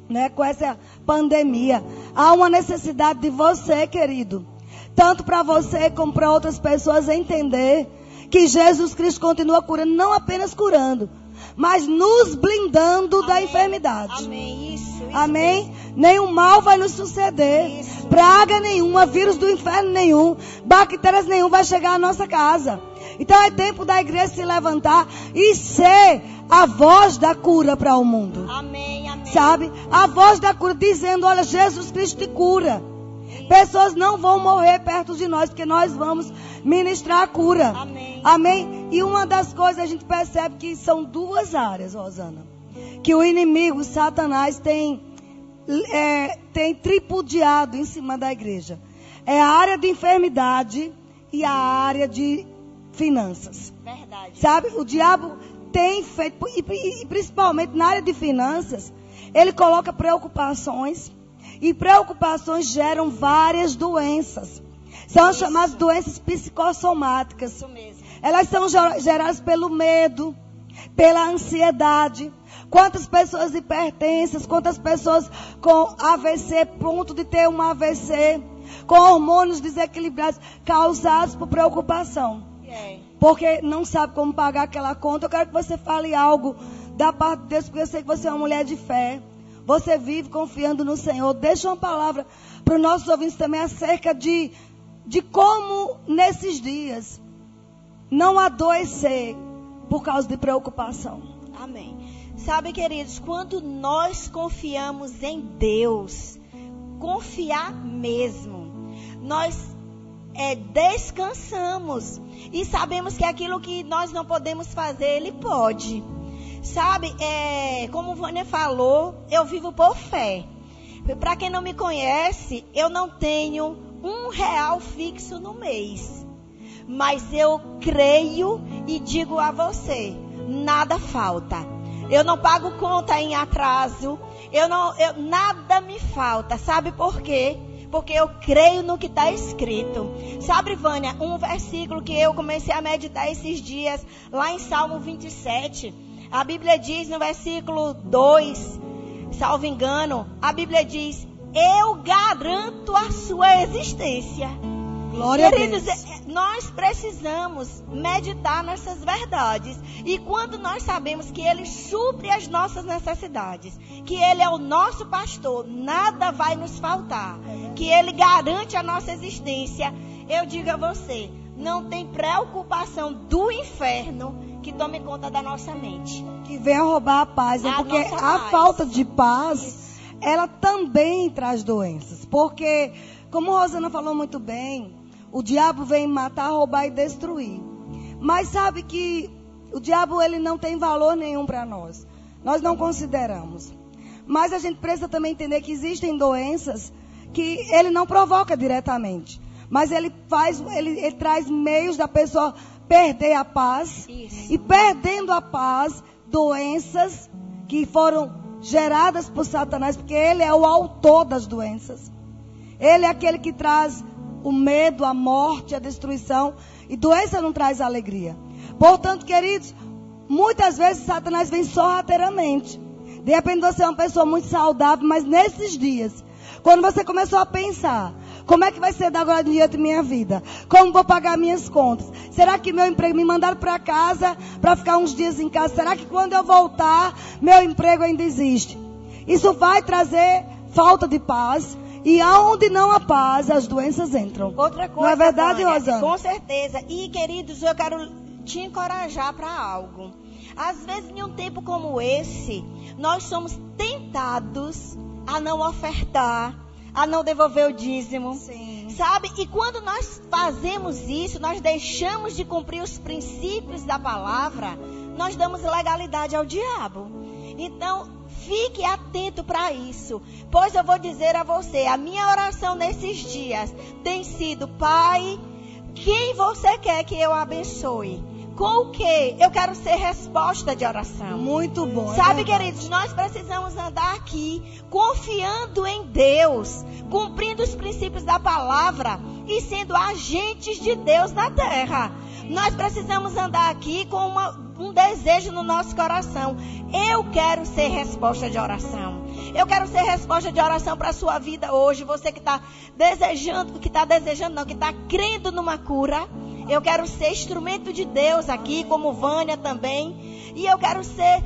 [SPEAKER 1] né, com essa pandemia, há uma necessidade de você, querido, tanto para você como para outras pessoas entender que Jesus Cristo continua curando, não apenas curando, mas nos blindando
[SPEAKER 2] Amém.
[SPEAKER 1] da enfermidade.
[SPEAKER 2] Amém. Isso. isso
[SPEAKER 1] Amém?
[SPEAKER 2] mesmo.
[SPEAKER 1] Nenhum mal vai nos suceder.
[SPEAKER 2] Isso.
[SPEAKER 1] Praga nenhuma, vírus do inferno nenhum, bactérias nenhum vai chegar à nossa casa. Então é tempo da igreja se levantar e ser a voz da cura para o mundo.
[SPEAKER 2] Amém. Amém.
[SPEAKER 1] Sabe? A voz da cura dizendo: Olha, Jesus Cristo te cura. Pessoas não vão morrer perto de nós, porque nós vamos ministrar a cura.
[SPEAKER 2] Amém.
[SPEAKER 1] Amém? E uma das coisas a gente percebe que são duas áreas, Rosana. Que o inimigo, Satanás, tem, é, tem tripudiado em cima da igreja. É a área de enfermidade e a área de finanças.
[SPEAKER 2] Verdade.
[SPEAKER 1] Sabe? O diabo tem feito, e, e- e principalmente na área de finanças, ele coloca preocupações. E preocupações geram várias doenças. São chamadas doenças psicossomáticas. Elas são ger- geradas pelo medo, pela ansiedade. Quantas pessoas hipertensas, quantas pessoas com AVC, ponto de ter um AVC, com hormônios desequilibrados, causados por preocupação. Porque não sabe como pagar aquela conta. Eu quero que você fale algo da parte de Deus, porque eu sei que você é uma mulher de fé. Você vive confiando no Senhor. Deixa uma palavra para os nossos ouvintes também acerca de, de como nesses dias não adoecer por causa de preocupação.
[SPEAKER 2] Amém. Sabe, queridos, quando nós confiamos em Deus, confiar mesmo, nós é, descansamos e sabemos que aquilo que nós não podemos fazer, Ele pode. Sabe, é, como Vânia falou, eu vivo por fé. Para quem não me conhece, eu não tenho um real fixo no mês. Mas eu creio e digo a você, nada falta. Eu não pago conta em atraso. Eu não, eu, nada me falta. Sabe por quê? Porque eu creio no que está escrito. Sabe, Vânia, um versículo que eu comecei a meditar esses dias, lá em Salmo 27. A Bíblia diz no versículo 2, salvo engano, a Bíblia diz: Eu garanto a sua existência.
[SPEAKER 1] Glória
[SPEAKER 2] Queridos,
[SPEAKER 1] a Deus.
[SPEAKER 2] é- nós precisamos meditar nessas verdades. E quando nós sabemos que Ele supre as nossas necessidades, que Ele é o nosso pastor, nada vai nos faltar, que Ele garante a nossa existência, eu digo a você, não tem preocupação do inferno que tome conta da nossa mente.
[SPEAKER 1] Que venha roubar a paz. É
[SPEAKER 2] A
[SPEAKER 1] porque a
[SPEAKER 2] paz.
[SPEAKER 1] falta de paz, ela também traz doenças. Porque, como Rosana falou muito bem, o diabo vem matar, roubar e destruir. Mas sabe que o diabo ele não tem valor nenhum para nós. Nós não consideramos. Mas a gente precisa também entender que existem doenças que ele não provoca diretamente. Mas ele faz, ele, ele traz meios da pessoa perder a paz.
[SPEAKER 2] Isso.
[SPEAKER 1] E perdendo a paz, doenças que foram geradas por Satanás, porque ele é o autor das doenças. Ele é aquele que traz o medo, a morte, a destruição. E doença não traz alegria. Portanto, queridos, muitas vezes Satanás vem sorrateiramente. De repente você é uma pessoa muito saudável, mas nesses dias, quando você começou a pensar, como é que vai ser da agora em diante minha vida? Como vou pagar minhas contas? Será que meu emprego me mandaram para casa para ficar uns dias em casa? Será que quando eu voltar, meu emprego ainda existe? Isso vai trazer falta de paz. E aonde não há paz, as doenças entram.
[SPEAKER 2] Outra coisa.
[SPEAKER 1] Não é verdade,
[SPEAKER 2] Vânia,
[SPEAKER 1] Rosana?
[SPEAKER 2] Com certeza. E, queridos, eu quero te encorajar para algo. Às vezes, em um tempo como esse, nós somos tentados a não ofertar, a não devolver o dízimo.
[SPEAKER 1] Sim.
[SPEAKER 2] Sabe? E quando nós fazemos isso, nós deixamos de cumprir os princípios da palavra, nós damos legalidade ao diabo. Então, Fique atento para isso. Pois eu vou dizer a você, a minha oração nesses dias tem sido, Pai, quem você quer que eu abençoe? Com o que? Eu quero ser resposta de oração.
[SPEAKER 1] Muito bom.
[SPEAKER 2] É Sabe, queridos, nós precisamos andar aqui confiando em Deus, cumprindo os princípios da palavra e sendo agentes de Deus na terra. Nós precisamos andar aqui com uma, um desejo no nosso coração. Eu quero ser resposta de oração. Eu quero ser resposta de oração para a sua vida hoje. Você que está desejando, que está desejando, não, que está crendo numa cura. Eu quero ser instrumento de Deus aqui, como Vânia também. E eu quero ser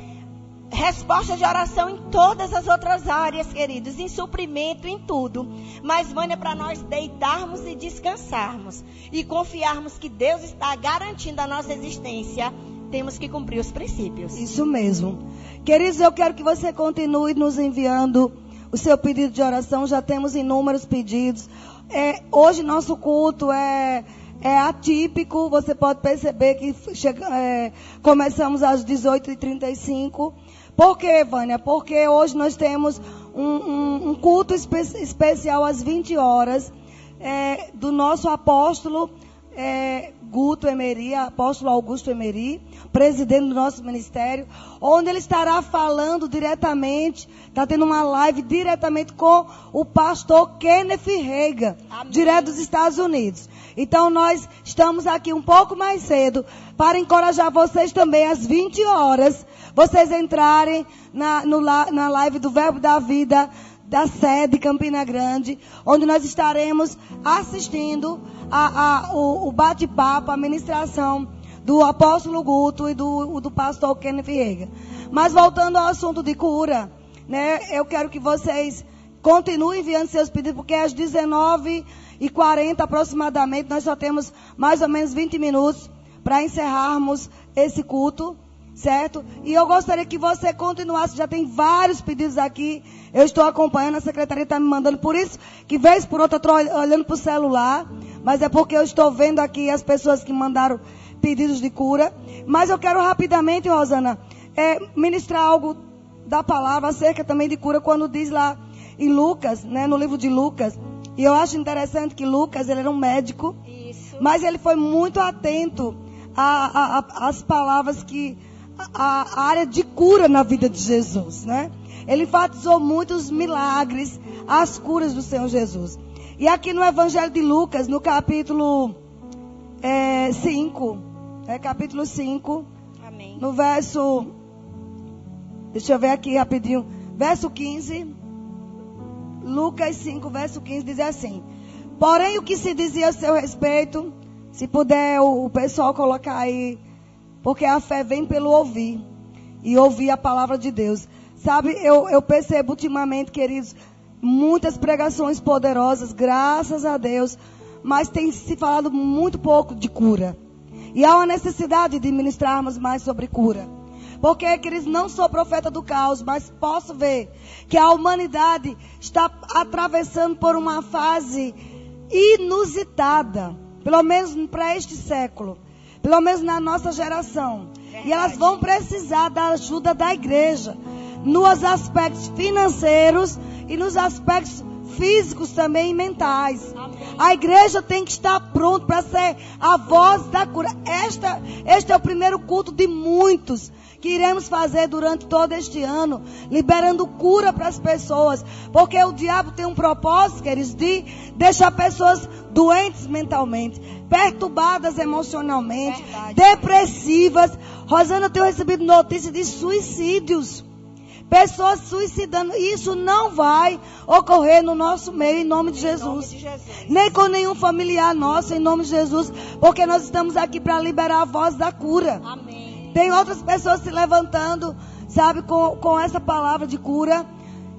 [SPEAKER 2] resposta de oração em todas as outras áreas, queridos, em suprimento, em tudo. Mas, Vânia, para nós deitarmos e descansarmos e confiarmos que Deus está garantindo a nossa existência, temos que cumprir os princípios.
[SPEAKER 1] Isso mesmo. Queridos, eu quero que você continue nos enviando o seu pedido de oração. Já temos inúmeros pedidos. É, hoje nosso culto é é atípico, você pode perceber que chega, é, começamos às 18h35. Por quê, Vânia? Porque hoje nós temos um, um, um culto espe especial às 20 horas é, do nosso apóstolo é, Guto Emery, apóstolo Augusto Emery, presidente do nosso ministério, onde ele estará falando diretamente, está tendo uma live diretamente com o pastor Kenneth Reiga, direto dos Estados Unidos. Então nós estamos aqui um pouco mais cedo para encorajar vocês também às 20 horas, vocês entrarem na, no, na live do Verbo da Vida da sede Campina Grande, onde nós estaremos assistindo a, a, o, o bate-papo, a ministração do apóstolo Guto e do, do pastor Kenneth Viega. Mas voltando ao assunto de cura, né, eu quero que vocês continuem enviando seus pedidos, porque às 19 e 40 aproximadamente, nós só temos mais ou menos 20 minutos para encerrarmos esse culto, certo? E eu gostaria que você continuasse, já tem vários pedidos aqui, eu estou acompanhando, a secretaria está me mandando, por isso que vez por outra estou olhando para o celular, mas é porque eu estou vendo aqui as pessoas que mandaram pedidos de cura. Mas eu quero rapidamente, Rosana, é, ministrar algo da palavra acerca também de cura, quando diz lá em Lucas, né, no livro de Lucas, e eu acho interessante que Lucas, ele era um médico, Isso. mas ele foi muito atento às palavras que, a, área de cura na vida de Jesus, né? Ele enfatizou muitos milagres, as curas do Senhor Jesus. E aqui no Evangelho de Lucas, no capítulo 5, é, é, capítulo 5, Amém. no verso, deixa eu ver aqui rapidinho, verso 15, Lucas 5, verso 15 diz assim: Porém, o que se dizia a seu respeito, se puder o, o pessoal colocar aí, porque a fé vem pelo ouvir, e ouvir a palavra de Deus. Sabe, eu, eu percebo ultimamente, queridos, muitas pregações poderosas, graças a Deus, mas tem se falado muito pouco de cura. E há uma necessidade de ministrarmos mais sobre cura. Porque, queridos, não sou profeta do caos, mas posso ver que a humanidade está atravessando por uma fase inusitada, pelo menos para este século, pelo menos na nossa geração. E elas vão precisar da ajuda da igreja nos aspectos financeiros e nos aspectos físicos também e mentais. A igreja tem que estar pronta para ser a voz da cura. Esta, este é o primeiro culto de muitos que iremos fazer durante todo este ano, liberando cura para as pessoas, porque o diabo tem um propósito, queridos, de deixar pessoas doentes mentalmente, perturbadas emocionalmente, Verdade. depressivas. Rosana, eu tenho recebido notícias de suicídios. Pessoas suicidando. Isso não vai ocorrer no nosso meio, em nome de Jesus. Nome de Jesus. Nem com nenhum familiar nosso, em nome de Jesus. Porque nós estamos aqui para liberar a voz da cura. Amém. Tem outras pessoas se levantando, sabe, com, com essa palavra de cura.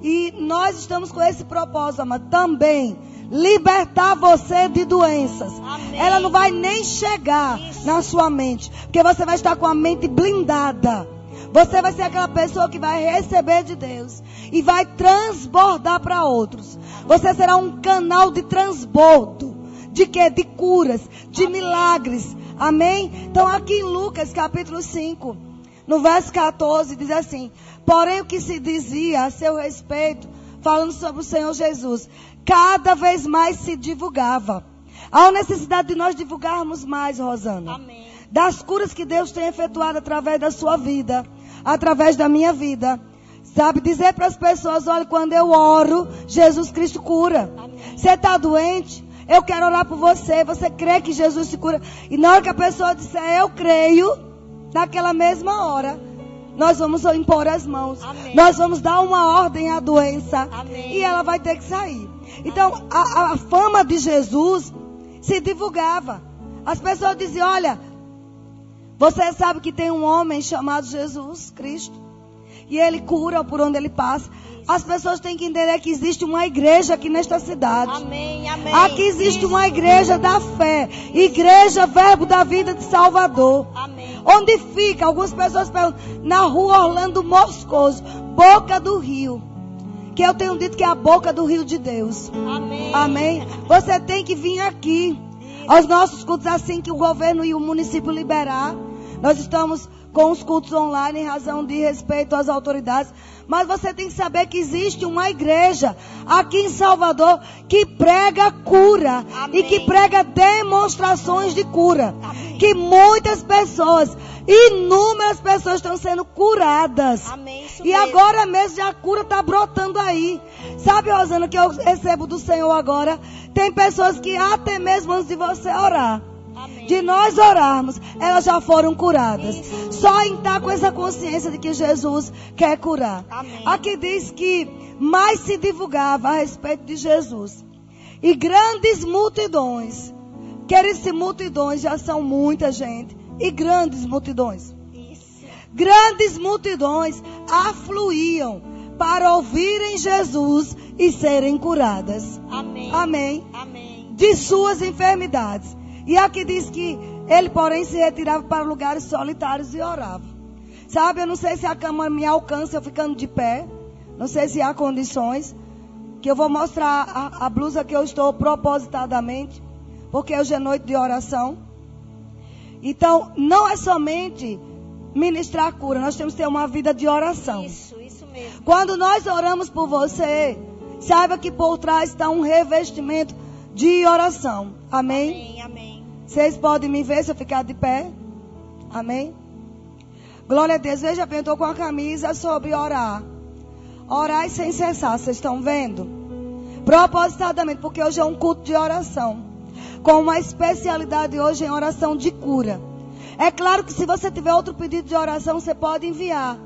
[SPEAKER 1] E nós estamos com esse propósito, mas também libertar você de doenças. Amém. Ela não vai nem chegar Isso. na sua mente, porque você vai estar com a mente blindada. Você vai ser aquela pessoa que vai receber de Deus e vai transbordar para outros. Você será um canal de transbordo. De quê? De curas, de Amém. milagres, Amém? Então, aqui em Lucas capítulo 5, no verso 14, diz assim: Porém, o que se dizia a seu respeito, falando sobre o Senhor Jesus, cada vez mais se divulgava. Há uma necessidade de nós divulgarmos mais, Rosana.
[SPEAKER 2] Amém.
[SPEAKER 1] Das curas que Deus tem efetuado através da sua vida, através da minha vida. Sabe, dizer para as pessoas, olha, quando eu oro, Jesus Cristo cura. Você está doente? Eu quero orar por você. Você crê que Jesus se cura? E na hora que a pessoa disser, eu creio, naquela mesma hora, nós vamos impor as mãos.
[SPEAKER 2] Amém.
[SPEAKER 1] Nós vamos dar uma ordem à doença.
[SPEAKER 2] Amém.
[SPEAKER 1] E ela vai ter que sair. Então, a, a fama de Jesus se divulgava. As pessoas diziam: Olha, você sabe que tem um homem chamado Jesus Cristo. E ele cura por onde ele passa. As pessoas têm que entender que existe uma igreja aqui nesta cidade.
[SPEAKER 2] Amém, amém.
[SPEAKER 1] Aqui existe
[SPEAKER 2] Isso.
[SPEAKER 1] uma igreja da fé. Igreja Verbo da Vida de Salvador.
[SPEAKER 2] Amém.
[SPEAKER 1] Onde fica? Algumas pessoas perguntam. Na rua Orlando Moscoso, boca do rio. Que eu tenho dito que é a boca do rio de Deus.
[SPEAKER 2] Amém.
[SPEAKER 1] Amém? Você tem que vir aqui. Aos nossos cultos, assim que o governo e o município liberar. Nós estamos com os cultos online em razão de respeito às autoridades. Mas você tem que saber que existe uma igreja aqui em Salvador que prega cura
[SPEAKER 2] Amém.
[SPEAKER 1] e que prega demonstrações de cura.
[SPEAKER 2] Amém.
[SPEAKER 1] Que muitas pessoas, inúmeras pessoas estão sendo curadas.
[SPEAKER 2] Amém.
[SPEAKER 1] E
[SPEAKER 2] mesmo.
[SPEAKER 1] agora mesmo já a cura está brotando aí. Sabe, Rosana, que eu recebo do Senhor agora? Tem pessoas que até mesmo antes de você orar,
[SPEAKER 2] Amém.
[SPEAKER 1] de nós orarmos, elas já foram curadas.
[SPEAKER 2] Isso.
[SPEAKER 1] Só em estar com essa consciência de que Jesus quer curar.
[SPEAKER 2] Amém.
[SPEAKER 1] Aqui diz que mais se divulgava a respeito de Jesus. E grandes multidões. Queridos, se multidões já são muita gente. E grandes multidões.
[SPEAKER 2] Isso.
[SPEAKER 1] Grandes multidões afluíam para ouvirem Jesus e serem curadas.
[SPEAKER 2] Amém.
[SPEAKER 1] Amém.
[SPEAKER 2] Amém.
[SPEAKER 1] De suas enfermidades. E aqui diz que ele, porém, se retirava para lugares solitários e orava. Sabe, eu não sei se a cama me alcança eu ficando de pé. Não sei se há condições. Que eu vou mostrar a, a blusa que eu estou propositadamente. Porque hoje é noite de oração. Então, não é somente ministrar a cura. Nós temos que ter uma vida de oração.
[SPEAKER 2] Isso, isso mesmo.
[SPEAKER 1] Quando nós oramos por você, saiba que por trás está um revestimento de oração. Amém?
[SPEAKER 2] Amém, amém.
[SPEAKER 1] Vocês podem me ver se eu ficar de pé? Amém? Glória a Deus. Veja bem, eu estou com a camisa sobre orar. Orar sem cessar, vocês estão vendo? Propositadamente, porque hoje é um culto de oração. Com uma especialidade hoje em oração de cura. É claro que se você tiver outro pedido de oração, você pode enviar.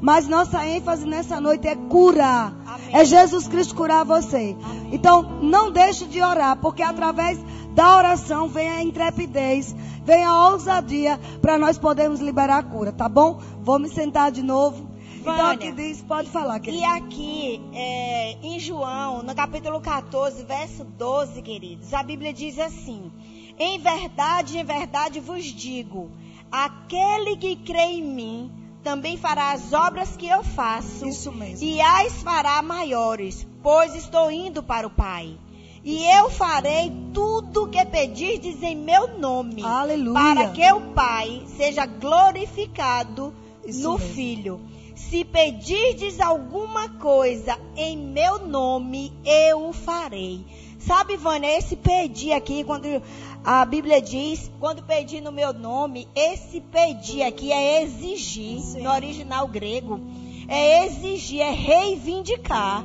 [SPEAKER 1] Mas nossa ênfase nessa noite é curar.
[SPEAKER 2] Amém.
[SPEAKER 1] É Jesus Cristo curar você.
[SPEAKER 2] Amém.
[SPEAKER 1] Então, não deixe de orar, porque através da oração vem a intrepidez, vem a ousadia para nós podermos liberar a cura, tá bom? Vou me sentar de novo. Então
[SPEAKER 2] Vânia.
[SPEAKER 1] aqui diz, pode falar,
[SPEAKER 2] E
[SPEAKER 1] querido.
[SPEAKER 2] aqui, é, em João, no capítulo 14, verso 12, queridos, a Bíblia diz assim: Em verdade, em verdade vos digo: aquele que crê em mim também fará as obras que eu faço,
[SPEAKER 1] Isso mesmo.
[SPEAKER 2] e as fará maiores, pois estou indo para o Pai. E eu farei tudo o que pedirdes em meu nome,
[SPEAKER 1] Aleluia.
[SPEAKER 2] para que o Pai seja glorificado
[SPEAKER 1] Isso
[SPEAKER 2] no
[SPEAKER 1] mesmo.
[SPEAKER 2] Filho. Se pedirdes alguma coisa em meu nome, eu o farei. Sabe, Vânia, esse pedir aqui, quando a Bíblia diz, quando pedir no meu nome, esse pedir aqui é exigir,
[SPEAKER 1] Sim.
[SPEAKER 2] no original grego, é exigir, é reivindicar.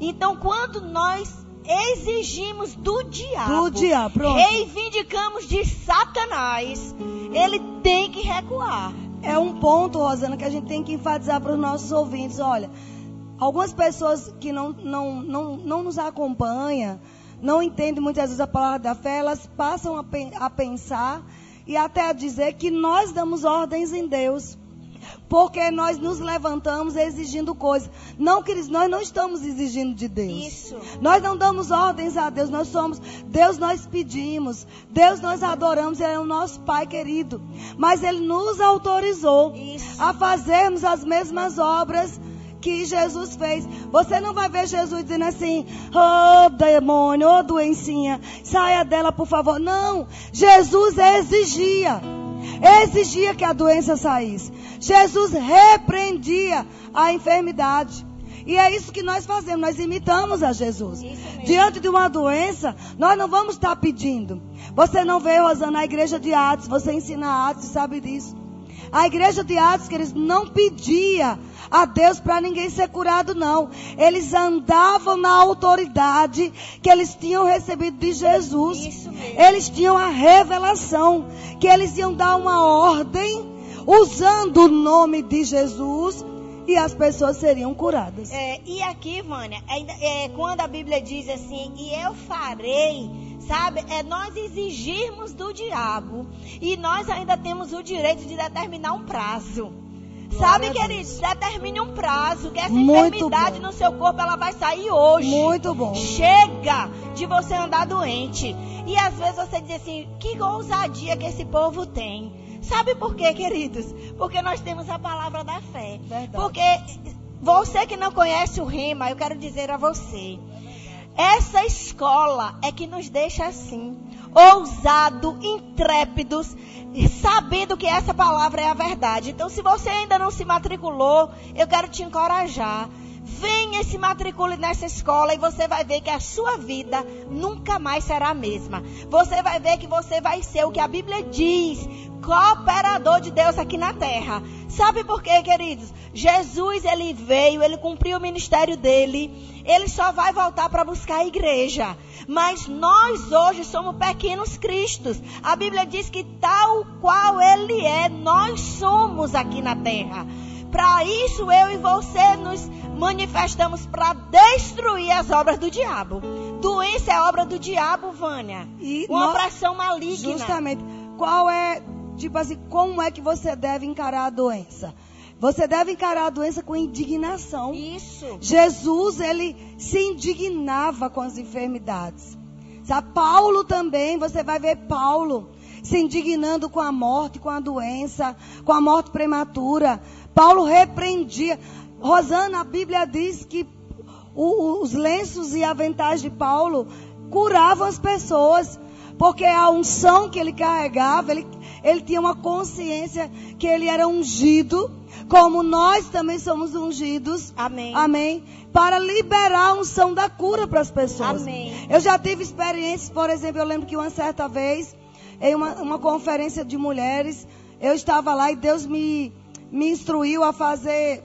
[SPEAKER 2] Então, quando nós exigimos do diabo,
[SPEAKER 1] Do diabo, pronto.
[SPEAKER 2] reivindicamos de Satanás, ele tem que recuar.
[SPEAKER 1] É um ponto, Rosana, que a gente tem que enfatizar para os nossos ouvintes. Olha, algumas pessoas que não, não, não, não nos acompanham, não entendem muitas vezes a palavra da fé, elas passam a, a pensar e até a dizer que nós damos ordens em Deus. Porque nós nos levantamos exigindo coisas. Não, queridos, nós não estamos exigindo de Deus.
[SPEAKER 2] Isso.
[SPEAKER 1] Nós não damos ordens a Deus, nós somos Deus nós pedimos, Deus nós adoramos, Ele é o nosso Pai querido. Mas Ele nos autorizou
[SPEAKER 2] Isso.
[SPEAKER 1] a fazermos as mesmas obras que Jesus fez. Você não vai ver Jesus dizendo assim, ô demônio, ô doencinha, saia dela por favor. Não, Jesus exigia. Exigia que a doença saísse. Jesus repreendia a enfermidade. E é isso que nós fazemos, nós imitamos a Jesus. Diante de uma doença, nós não vamos estar pedindo. Você não veio, Rosana, na igreja de Atos, você ensina Atos e sabe disso. A igreja de Atos, queridos, não pedia a Deus para ninguém ser curado, não. Eles andavam na autoridade que eles tinham recebido de Jesus. Eles tinham a revelação que eles iam dar uma ordem usando o nome de Jesus e as pessoas seriam curadas.
[SPEAKER 2] É, e aqui, Vânia, é, é, quando a Bíblia diz assim, e eu farei, sabe, é nós exigirmos do diabo e nós ainda temos o direito de determinar um prazo. Sabe, queridos, determine um prazo, que essa Muito enfermidade bom. no seu corpo ela vai sair hoje.
[SPEAKER 1] Muito bom.
[SPEAKER 2] Chega de você andar doente. E às vezes você diz assim, que ousadia que esse povo tem. Sabe por quê, queridos? Porque nós temos a palavra da fé. Verdade. Porque você que não conhece o rema, eu quero dizer a você. Essa escola é que nos deixa assim, ousado, intrépidos, sabendo que essa palavra é a verdade. Então, se você ainda não se matriculou, eu quero te encorajar. Venha e se matricule nessa escola e você vai ver que a sua vida nunca mais será a mesma. Você vai ver que você vai ser o que a Bíblia diz, cooperador de Deus aqui na terra. Sabe por quê, queridos? Jesus, ele veio, ele cumpriu o ministério dele. Ele só vai voltar para buscar a igreja. Mas nós hoje somos pequenos cristos. A Bíblia diz que tal qual ele é, nós somos aqui na terra. Para isso eu e você nos manifestamos para destruir as obras do diabo. Doença é obra do diabo, Vânia. E Uma nós, opressão maligna.
[SPEAKER 1] Justamente. Qual é Tipo assim, como é que você deve encarar a doença? Você deve encarar a doença com indignação.
[SPEAKER 2] Isso.
[SPEAKER 1] Jesus, ele se indignava com as enfermidades. Sabe? Paulo também, você vai ver Paulo se indignando com a morte, com a doença, com a morte prematura. Paulo repreendia. Rosana, a Bíblia diz que o, os lenços e aventais de Paulo curavam as pessoas, porque a unção que ele carregava, ele ele tinha uma consciência que ele era ungido, como nós também somos ungidos.
[SPEAKER 2] Amém.
[SPEAKER 1] Amém. Para liberar a unção da cura para as pessoas.
[SPEAKER 2] Amém.
[SPEAKER 1] Eu já tive experiências, por exemplo, eu lembro que uma certa vez, em uma, uma conferência de mulheres, eu estava lá e Deus me, me instruiu a fazer,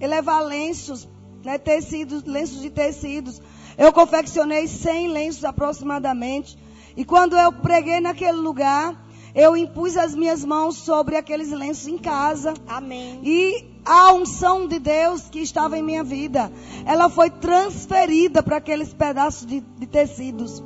[SPEAKER 1] elevar lenços, né, tecidos, lenços de tecidos. Eu confeccionei 100 lenços aproximadamente. E quando eu preguei naquele lugar, eu impus as minhas mãos sobre aqueles lenços em casa.
[SPEAKER 2] Amém.
[SPEAKER 1] E a unção de Deus que estava em minha vida, ela foi transferida para aqueles pedaços de, de tecidos.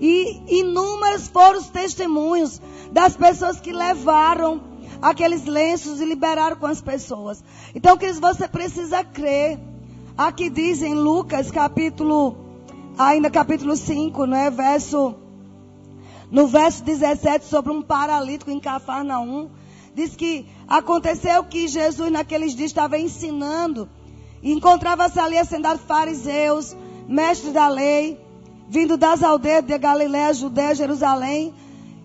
[SPEAKER 1] E inúmeros foram os testemunhos das pessoas que levaram aqueles lenços e liberaram com as pessoas. Então, que você precisa crer. Aqui diz em Lucas, capítulo, ainda capítulo 5, né, verso no verso 17, sobre um paralítico em Cafarnaum, diz que aconteceu que Jesus naqueles dias estava ensinando e encontrava-se ali assentados fariseus, mestres da lei, vindo das aldeias de Galiléia, Judéia, Jerusalém,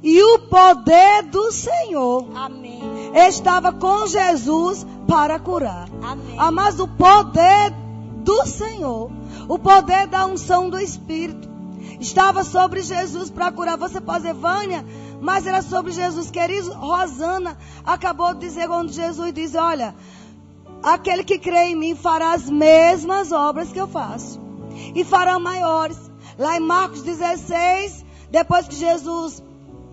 [SPEAKER 1] e o poder do Senhor
[SPEAKER 2] Amém.
[SPEAKER 1] estava com Jesus para curar.
[SPEAKER 2] Amém. Ah,
[SPEAKER 1] mas o poder do Senhor, o poder da unção do Espírito, estava sobre Jesus para curar. Você pode dizer, Vânia, mas era sobre Jesus. Querido, Rosana acabou de dizer quando Jesus diz: Olha, aquele que crê em mim fará as mesmas obras que eu faço, e fará maiores. Lá em Marcos 16, depois que Jesus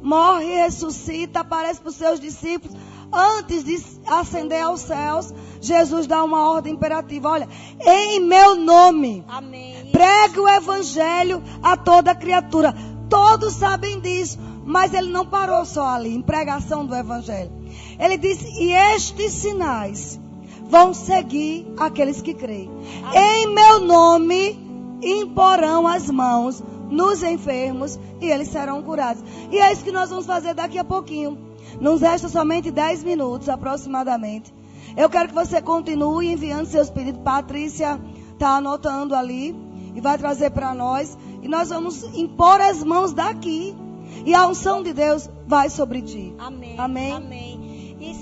[SPEAKER 1] morre e ressuscita, aparece para os seus discípulos antes de ascender aos céus, Jesus dá uma ordem imperativa. Olha, em meu nome,
[SPEAKER 2] Amém.
[SPEAKER 1] pregue o evangelho a toda criatura. Todos sabem disso, mas ele não parou só ali, em pregação do evangelho. Ele disse: E estes sinais vão seguir aqueles que creem. Amém. Em meu nome imporão as mãos nos enfermos e eles serão curados. E é isso que nós vamos fazer daqui a pouquinho. Nos resta somente 10 minutos aproximadamente. Eu quero que você continue enviando seus pedidos. Patrícia está anotando ali e vai trazer para nós. E nós vamos impor as mãos daqui. e a unção de Deus vai sobre ti.
[SPEAKER 2] Amém.
[SPEAKER 1] Amém.
[SPEAKER 2] Amém.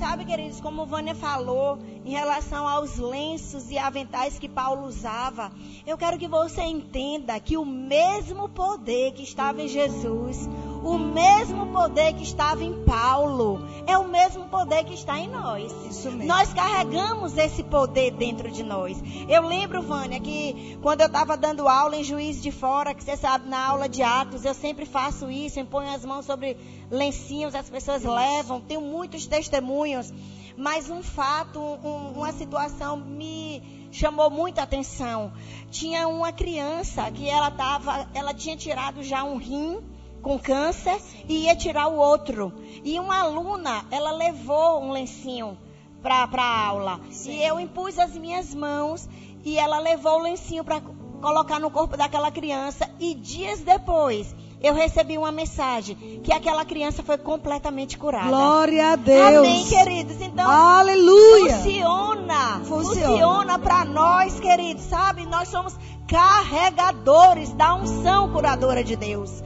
[SPEAKER 2] Sabe, queridos, como Vânia falou em relação aos lenços e aventais que Paulo usava, eu quero que você entenda que o mesmo poder que estava em Jesus, o mesmo poder que estava em Paulo, é o mesmo poder que está em nós.
[SPEAKER 1] Isso mesmo.
[SPEAKER 2] Nós carregamos esse poder dentro de nós. Eu lembro, Vânia, que quando eu estava dando aula em Juiz de Fora, que você sabe, na aula de Atos, eu sempre faço isso, eu ponho as mãos sobre lencinhos, as pessoas levam, tenho muitos testemunhos. Mas um fato, um, uma situação me chamou muita atenção. Tinha uma criança que ela tava, ela tinha tirado já um rim com câncer e ia tirar o outro. E uma aluna, ela levou um lencinho para a aula. Sim. E eu impus as minhas mãos e ela levou o lencinho para colocar no corpo daquela criança. E dias depois, eu recebi uma mensagem que aquela criança foi completamente curada.
[SPEAKER 1] Glória a Deus.
[SPEAKER 2] Amém, queridos. Então,
[SPEAKER 1] Aleluia.
[SPEAKER 2] Funciona. Funciona, funciona para nós, queridos. Sabe, nós somos carregadores da unção curadora de Deus.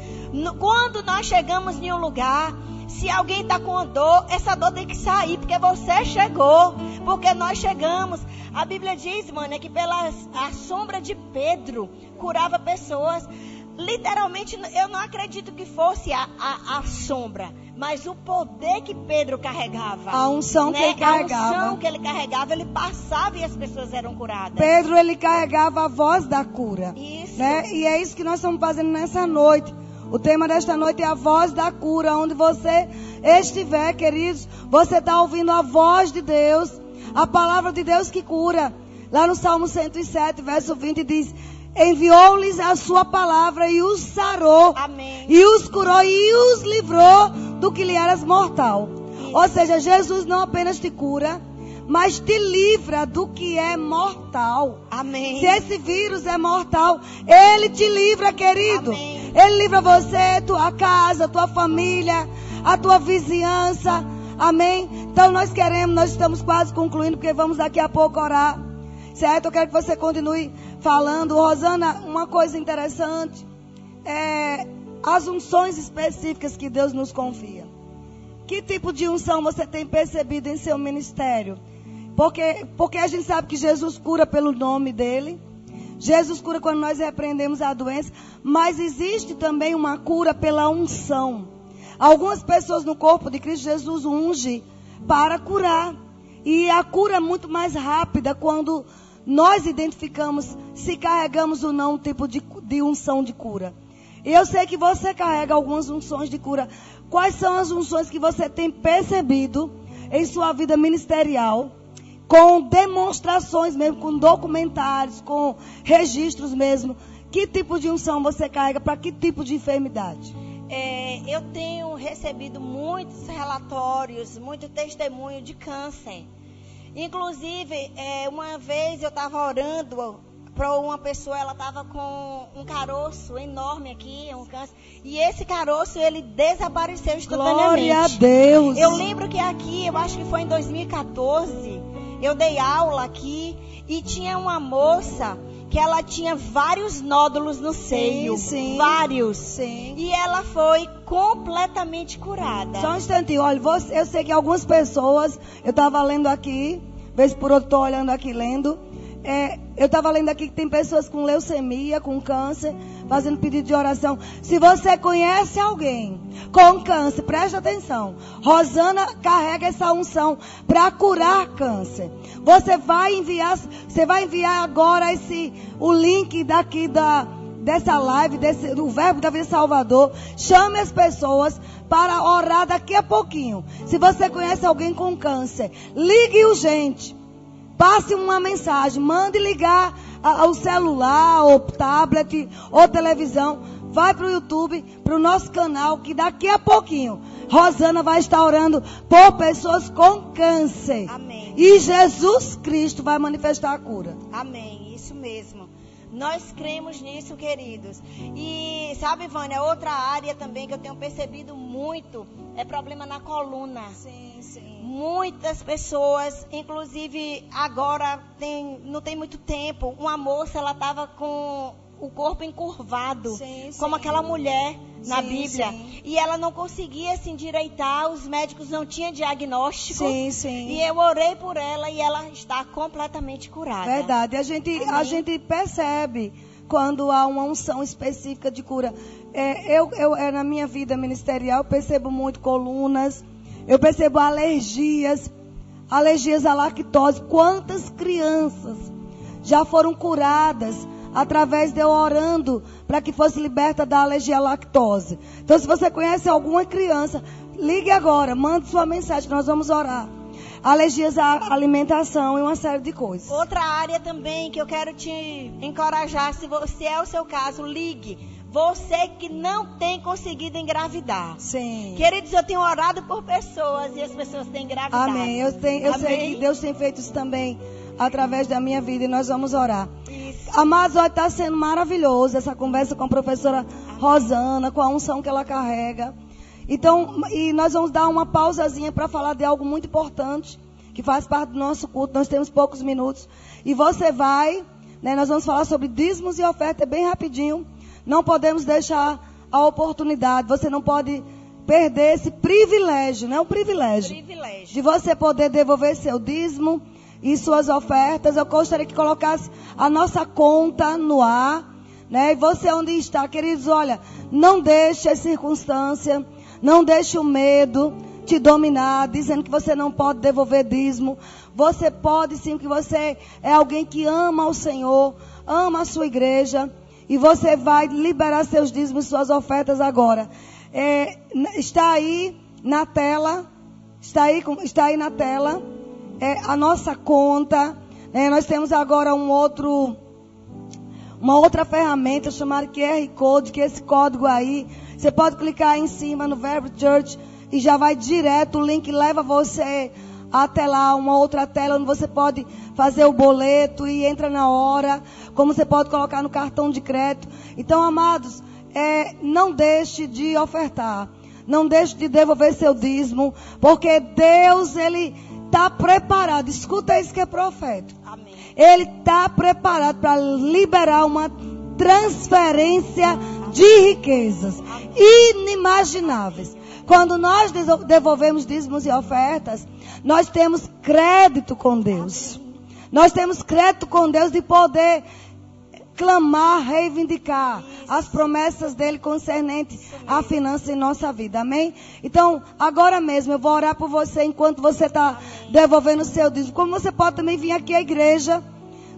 [SPEAKER 2] Quando nós chegamos em um lugar, se alguém está com dor, essa dor tem que sair, porque você chegou, porque nós chegamos. A Bíblia diz, mano, é que pela a sombra de Pedro curava pessoas. Literalmente, eu não acredito que fosse a, a, a sombra, mas o poder que Pedro carregava.
[SPEAKER 1] A unção né? que ele carregava.
[SPEAKER 2] A unção que ele carregava, ele passava e as pessoas eram curadas.
[SPEAKER 1] Pedro, ele carregava a voz da cura.
[SPEAKER 2] Isso.
[SPEAKER 1] Né? E é isso que nós estamos fazendo nessa noite. O tema desta noite é a voz da cura. Onde você estiver, queridos, você está ouvindo a voz de Deus, a palavra de Deus que cura. Lá no Salmo 107, verso 20 diz: Enviou-lhes a sua palavra e os sarou.
[SPEAKER 2] Amém.
[SPEAKER 1] E os curou e os livrou do que lhe eras mortal. Isso. Ou seja, Jesus não apenas te cura, mas te livra do que é mortal.
[SPEAKER 2] Amém.
[SPEAKER 1] Se esse vírus é mortal, ele te livra, querido.
[SPEAKER 2] Amém.
[SPEAKER 1] Ele livra você, tua casa, tua família, a tua vizinhança. Amém? Então nós queremos, nós estamos quase concluindo, porque vamos daqui a pouco orar. Certo? Eu quero que você continue falando. Rosana, uma coisa interessante é as unções específicas que Deus nos confia. Que tipo de unção você tem percebido em seu ministério? Porque, porque a gente sabe que Jesus cura pelo nome dele. Jesus cura quando nós repreendemos a doença. Mas existe também uma cura pela unção. Algumas pessoas no corpo de Cristo Jesus unge para curar. E a cura é muito mais rápida quando nós identificamos se carregamos ou não um tipo de, de unção de cura. Eu sei que você carrega algumas unções de cura. Quais são as unções que você tem percebido em sua vida ministerial? Com demonstrações mesmo, com documentários, com registros mesmo. Que tipo de unção você carrega para que tipo de enfermidade?
[SPEAKER 2] É, eu tenho recebido muitos relatórios, muito testemunho de câncer. Inclusive, é, uma vez eu estava orando para uma pessoa, ela estava com um caroço enorme aqui, um câncer, e esse caroço ele desapareceu instantaneamente.
[SPEAKER 1] Glória a Deus.
[SPEAKER 2] Eu lembro que aqui, eu acho que foi em 2014, eu dei aula aqui e tinha uma moça que ela tinha vários nódulos no seio.
[SPEAKER 1] Sim, sim.
[SPEAKER 2] Vários.
[SPEAKER 1] Sim.
[SPEAKER 2] E ela foi completamente curada.
[SPEAKER 1] Só um instantinho, olha, eu sei que algumas pessoas, eu estava lendo aqui, vez por outro estou olhando aqui lendo, é, eu estava lendo aqui que tem pessoas com leucemia, com câncer, fazendo pedido de oração. Se você conhece alguém com câncer, preste atenção. Rosana carrega essa unção para curar câncer. Você vai enviar, você vai enviar agora esse o link daqui da dessa live, desse, do Verbo da Vida Salvador. Chame as pessoas para orar daqui a pouquinho. Se você conhece alguém com câncer, ligue urgente. Passe uma mensagem, mande ligar ao celular, ou tablet, ou televisão. Vai para o YouTube, para o nosso canal, que daqui a pouquinho Rosana vai estar orando por pessoas com câncer.
[SPEAKER 2] Amém.
[SPEAKER 1] E Jesus Cristo vai manifestar a cura.
[SPEAKER 2] Amém, isso mesmo. Nós cremos nisso, queridos. E sabe, Vânia, outra área também que eu tenho percebido muito é problema na coluna.
[SPEAKER 1] Sim, sim.
[SPEAKER 2] Muitas pessoas, inclusive agora tem, não tem muito tempo, uma moça ela estava com o corpo encurvado,
[SPEAKER 1] Sim,
[SPEAKER 2] como
[SPEAKER 1] sim.
[SPEAKER 2] aquela mulher na
[SPEAKER 1] Sim,
[SPEAKER 2] Bíblia. E ela não conseguia se endireitar, os médicos não tinham diagnóstico.
[SPEAKER 1] Sim, sim.
[SPEAKER 2] E eu orei por ela e ela está completamente curada.
[SPEAKER 1] Verdade. A gente, a
[SPEAKER 2] Amém.
[SPEAKER 1] gente percebe quando há uma unção específica de cura. É, eu, eu, é, na minha vida ministerial, percebo muito colunas, eu percebo alergias, alergias à lactose. Quantas crianças já foram curadas através de eu orando para que fosse liberta da alergia à lactose? Então, se você conhece alguma criança, ligue agora, mande sua mensagem, que nós vamos orar. Alergias à alimentação e uma série de coisas.
[SPEAKER 2] Outra área também que eu quero te encorajar, se você é o seu caso, ligue. Você que não tem conseguido engravidar.
[SPEAKER 1] Sim.
[SPEAKER 2] Queridos, eu tenho orado por pessoas e as pessoas têm engravidado.
[SPEAKER 1] Amém. Eu, tenho, eu sei
[SPEAKER 2] Amém.
[SPEAKER 1] que Deus tem feito isso também através da minha vida e nós vamos orar.
[SPEAKER 2] Isso.
[SPEAKER 1] Amados, está sendo maravilhoso essa conversa com a professora Rosana, com a unção que ela carrega. Então, e nós vamos dar uma pausazinha para falar de algo muito importante, que faz parte do nosso culto. Nós temos poucos minutos. E você vai, né, nós vamos falar sobre dízimos e oferta bem rapidinho. Não podemos deixar a oportunidade. Você não pode perder esse privilégio, não é um privilégio
[SPEAKER 2] Privilégio.
[SPEAKER 1] de você poder devolver seu dízimo e suas ofertas. Eu gostaria que colocasse a nossa conta no ar, né? E você onde está, queridos, olha, não deixe a circunstância, não deixe o medo te dominar, dizendo que você não pode devolver dízimo. Você pode sim, que você é alguém que ama o Senhor, ama a sua igreja, e você vai liberar seus dízimos suas ofertas agora. É, está aí na tela, está aí, está aí na tela é, a nossa conta. né? nós temos agora um outro, uma outra ferramenta chamada QR Code, que é esse código aí, você pode clicar aí em cima no Verbo Church e já vai direto, o link leva você até lá, uma outra tela onde você pode fazer o boleto e entra na hora, como você pode colocar no cartão de crédito. Então, amados, é, não deixe de ofertar. Não deixe de devolver seu dízimo, porque Deus, Ele está preparado. Escuta isso que é.
[SPEAKER 2] Amém.
[SPEAKER 1] Ele está preparado para liberar uma transferência de riquezas inimagináveis. Quando nós devolvemos dízimos e ofertas, nós temos crédito com Deus. Nós temos crédito com Deus de poder clamar, reivindicar as promessas dele concernente à finança em nossa vida. Amém? Então, agora mesmo eu vou orar por você enquanto você está devolvendo o seu dízimo. Como você pode também vir aqui à igreja.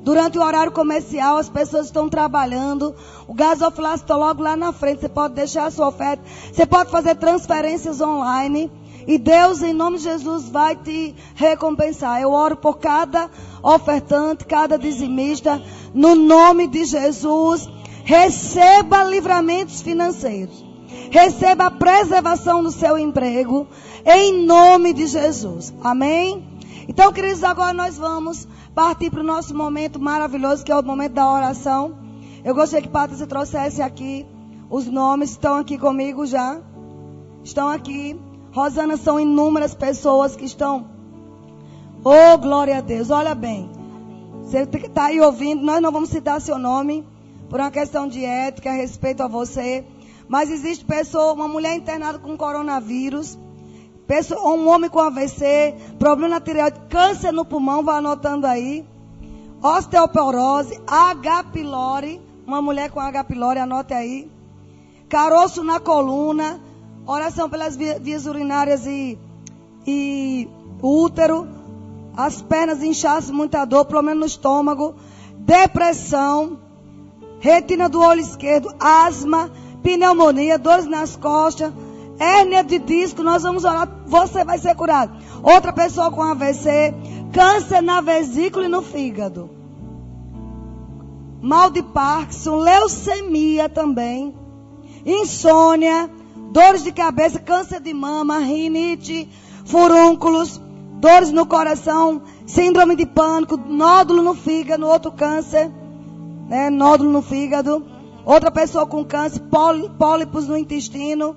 [SPEAKER 1] Durante o horário comercial, as pessoas estão trabalhando. O gasofilácio está logo lá na frente. Você pode deixar a sua oferta. Você pode fazer transferências online. E Deus, em nome de Jesus, vai te recompensar. Eu oro por cada ofertante, cada dizimista. No nome de Jesus, receba livramentos financeiros. Receba a preservação do seu emprego. Em nome de Jesus. Amém? Então, queridos, agora nós vamos partir para o nosso momento maravilhoso, que é o momento da oração. Eu gostaria que Patrícia trouxesse aqui os nomes. Estão aqui comigo já. Estão aqui. Rosana, são inúmeras pessoas que estão. Oh, glória a Deus. Olha bem. Você está aí ouvindo, nós não vamos citar seu nome por uma questão de ética, respeito a você. Mas existe pessoa, uma mulher internada com coronavírus, pessoa, um homem com AVC, problema na tireoide, câncer no pulmão, vai anotando aí. Osteoporose, H. pylori, uma mulher com H. pylori, anote aí. Caroço na coluna, oração pelas vi- vias urinárias e, e útero, as pernas inchaço, muita dor, problema no estômago, depressão, retina do olho esquerdo, asma, pneumonia, dores nas costas, hérnia de disco, nós vamos orar, você vai ser curado. Outra pessoa com AVC, câncer na vesícula e no fígado. Mal de Parkinson, leucemia também, insônia, dores de cabeça, câncer de mama, rinite, furúnculos, dores no coração, síndrome de pânico, nódulo no fígado, outro câncer, né, nódulo no fígado, outra pessoa com câncer, pólipos no intestino,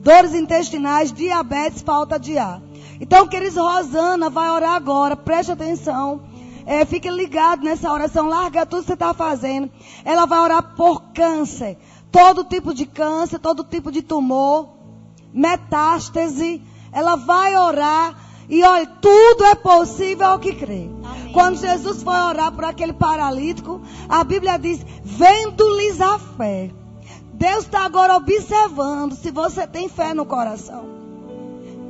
[SPEAKER 1] dores intestinais, diabetes, falta de ar. Então, queridos, Rosana vai orar agora, preste atenção. é, fique ligado nessa oração, larga tudo que você está fazendo. Ela vai orar por câncer. Todo tipo de câncer, todo tipo de tumor, metástase. Ela vai orar. E olha, tudo é possível ao que crê.
[SPEAKER 2] Amém.
[SPEAKER 1] Quando Jesus foi orar por aquele paralítico, a Bíblia diz: vendo-lhes a fé. Deus está agora observando se você tem fé no coração.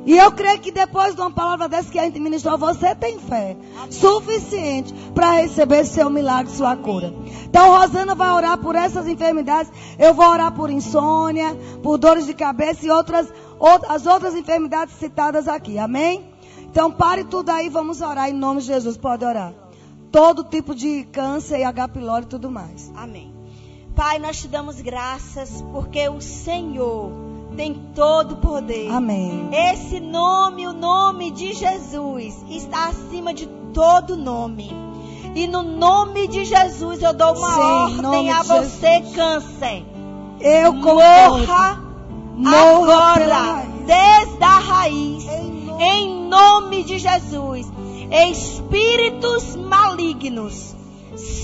[SPEAKER 1] E eu creio que depois de uma palavra dessa que a gente ministrou, você tem fé suficiente para receber seu milagre, sua cura. Então, Rosana vai orar por essas enfermidades. Eu vou orar por insônia, por dores de cabeça e outras, as outras enfermidades citadas aqui. Amém? Então, pare tudo aí, vamos orar em nome de Jesus. Pode orar. Todo tipo de câncer e H. pylori e tudo mais.
[SPEAKER 2] Amém. Pai, nós te damos graças porque o Senhor tem todo o poder.
[SPEAKER 1] Amém.
[SPEAKER 2] Esse nome, o nome de Jesus, está acima de todo nome. E no nome de Jesus eu dou uma
[SPEAKER 1] Sim,
[SPEAKER 2] ordem a você,
[SPEAKER 1] Jesus.
[SPEAKER 2] câncer.
[SPEAKER 1] Eu
[SPEAKER 2] Morra
[SPEAKER 1] Morra
[SPEAKER 2] agora, desde a raiz.
[SPEAKER 1] Em nome-
[SPEAKER 2] Em nome de Jesus. Espíritos malignos,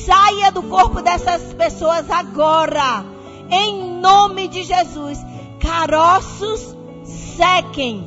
[SPEAKER 2] saia do corpo dessas pessoas agora. Em nome de Jesus. Caroços, sequem.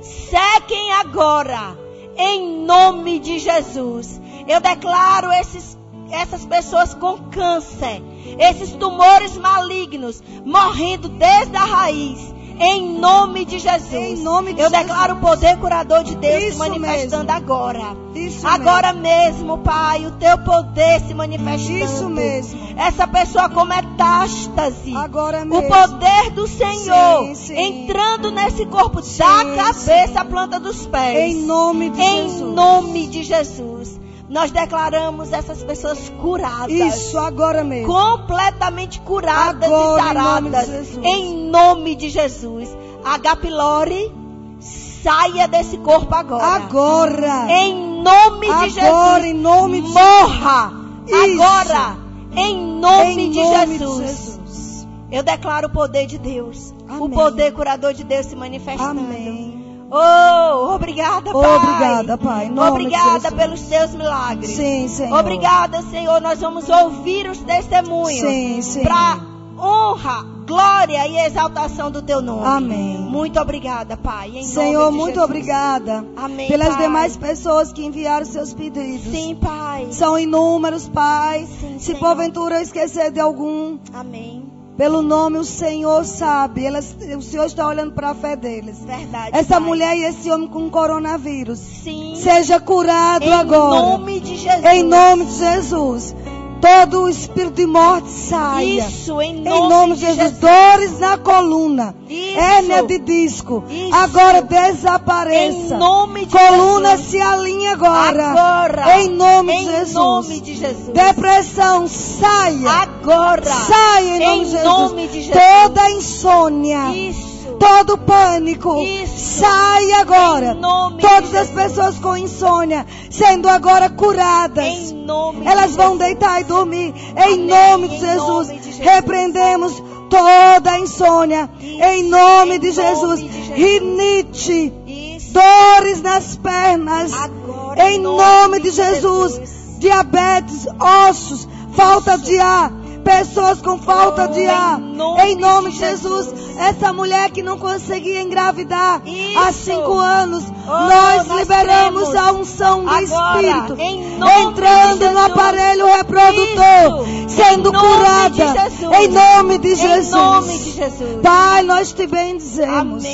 [SPEAKER 2] Sequem agora. Em nome de Jesus. Eu declaro esses, essas pessoas com câncer, esses tumores malignos, morrendo desde a raiz. Em nome de Jesus.
[SPEAKER 1] Em nome de
[SPEAKER 2] Eu
[SPEAKER 1] Jesus.
[SPEAKER 2] declaro o poder curador de Deus se
[SPEAKER 1] Isso
[SPEAKER 2] manifestando agora.
[SPEAKER 1] Isso
[SPEAKER 2] Agora mesmo, Pai, o teu poder se manifestando.
[SPEAKER 1] Isso mesmo.
[SPEAKER 2] Essa pessoa com metástase.
[SPEAKER 1] Agora
[SPEAKER 2] O
[SPEAKER 1] mesmo.
[SPEAKER 2] poder do Senhor
[SPEAKER 1] Sim, sim.
[SPEAKER 2] entrando nesse corpo, da
[SPEAKER 1] Sim,
[SPEAKER 2] cabeça à planta dos pés.
[SPEAKER 1] Em nome de
[SPEAKER 2] Em
[SPEAKER 1] Jesus.
[SPEAKER 2] nome de Jesus. Nós declaramos essas pessoas curadas.
[SPEAKER 1] Isso, agora mesmo.
[SPEAKER 2] Completamente curadas
[SPEAKER 1] Agora,
[SPEAKER 2] e
[SPEAKER 1] em nome de
[SPEAKER 2] saradas.
[SPEAKER 1] Jesus.
[SPEAKER 2] Em nome de Jesus. H. pylori, saia desse corpo agora.
[SPEAKER 1] Agora.
[SPEAKER 2] Em nome de Jesus.
[SPEAKER 1] Agora, em nome de
[SPEAKER 2] Morra.
[SPEAKER 1] Isso.
[SPEAKER 2] Agora. Em nome,
[SPEAKER 1] Em
[SPEAKER 2] de,
[SPEAKER 1] nome
[SPEAKER 2] Jesus.
[SPEAKER 1] de Jesus.
[SPEAKER 2] Eu declaro o poder de Deus. O
[SPEAKER 1] Amém.
[SPEAKER 2] poder curador de Deus se manifestando.
[SPEAKER 1] Amém.
[SPEAKER 2] Oh, obrigada, Pai.
[SPEAKER 1] Obrigada, Pai. De
[SPEAKER 2] Obrigada pelos teus milagres.
[SPEAKER 1] Sim, Senhor.
[SPEAKER 2] Obrigada, Senhor. Nós vamos ouvir os testemunhos.
[SPEAKER 1] Sim, sim.
[SPEAKER 2] Para honra, glória e exaltação do teu nome.
[SPEAKER 1] Amém.
[SPEAKER 2] Muito obrigada, Pai.
[SPEAKER 1] Senhor, muito
[SPEAKER 2] Jesus.
[SPEAKER 1] obrigada
[SPEAKER 2] Amém,
[SPEAKER 1] pelas
[SPEAKER 2] Pai.
[SPEAKER 1] demais pessoas que enviaram seus pedidos.
[SPEAKER 2] Sim, Pai.
[SPEAKER 1] São inúmeros, Pai.
[SPEAKER 2] Sim,
[SPEAKER 1] Se
[SPEAKER 2] Senhor.
[SPEAKER 1] porventura eu esquecer de algum,
[SPEAKER 2] Amém.
[SPEAKER 1] Pelo nome o Senhor sabe. Elas, o Senhor está olhando para a fé deles.
[SPEAKER 2] Verdade.
[SPEAKER 1] Essa
[SPEAKER 2] Pai.
[SPEAKER 1] mulher e esse homem com coronavírus.
[SPEAKER 2] Sim.
[SPEAKER 1] Seja curado
[SPEAKER 2] em
[SPEAKER 1] agora.
[SPEAKER 2] nome de Jesus.
[SPEAKER 1] Em nome de Jesus. Todo o espírito de morte saia.
[SPEAKER 2] Isso, em
[SPEAKER 1] Em
[SPEAKER 2] nome,
[SPEAKER 1] nome de Jesus. Dores na coluna.
[SPEAKER 2] Isso.
[SPEAKER 1] Hérnia de disco.
[SPEAKER 2] Isso.
[SPEAKER 1] Agora desapareça.
[SPEAKER 2] Em nome de
[SPEAKER 1] Coluna
[SPEAKER 2] Jesus.
[SPEAKER 1] se alinha agora.
[SPEAKER 2] Agora.
[SPEAKER 1] Em nome de
[SPEAKER 2] Em
[SPEAKER 1] Jesus.
[SPEAKER 2] nome de Jesus.
[SPEAKER 1] Depressão, saia.
[SPEAKER 2] Agora.
[SPEAKER 1] Saia em nome de Jesus.
[SPEAKER 2] nome de Jesus.
[SPEAKER 1] Toda insônia.
[SPEAKER 2] Isso.
[SPEAKER 1] Todo pânico.
[SPEAKER 2] Isso.
[SPEAKER 1] Sai agora.
[SPEAKER 2] Nome
[SPEAKER 1] Todas as
[SPEAKER 2] Jesus.
[SPEAKER 1] pessoas com insônia sendo agora curadas.
[SPEAKER 2] Nome de
[SPEAKER 1] Elas vão
[SPEAKER 2] Jesus.
[SPEAKER 1] deitar e dormir. Em nome de Jesus.
[SPEAKER 2] nome de Jesus.
[SPEAKER 1] Repreendemos toda a insônia.
[SPEAKER 2] Isso.
[SPEAKER 1] Em nome
[SPEAKER 2] Em
[SPEAKER 1] de Jesus.
[SPEAKER 2] nome de Jesus.
[SPEAKER 1] Rinite.
[SPEAKER 2] Isso.
[SPEAKER 1] Dores nas pernas.
[SPEAKER 2] Agora.
[SPEAKER 1] Em nome de Jesus. Diabetes, ossos, falta de ar. Pessoas com falta de ar. Em nome
[SPEAKER 2] de
[SPEAKER 1] Jesus. Essa mulher que não conseguia engravidar há cinco anos.
[SPEAKER 2] Oh,
[SPEAKER 1] nós, liberamos a unção do Espírito. entrando no aparelho reprodutor. Sendo curada. Em nome de Jesus. Pai, nós te bendizemos.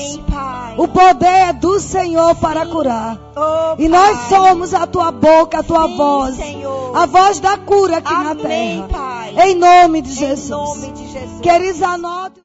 [SPEAKER 1] O poder é do Senhor para curar.
[SPEAKER 2] Oh,
[SPEAKER 1] E nós somos a tua boca, a tua
[SPEAKER 2] Sim,
[SPEAKER 1] voz.
[SPEAKER 2] Senhor.
[SPEAKER 1] A voz da cura aqui na
[SPEAKER 2] Amém,
[SPEAKER 1] terra.
[SPEAKER 2] Pai.
[SPEAKER 1] Em nome de
[SPEAKER 2] Em
[SPEAKER 1] Jesus.
[SPEAKER 2] nome de Jesus.
[SPEAKER 1] Queridos, anote.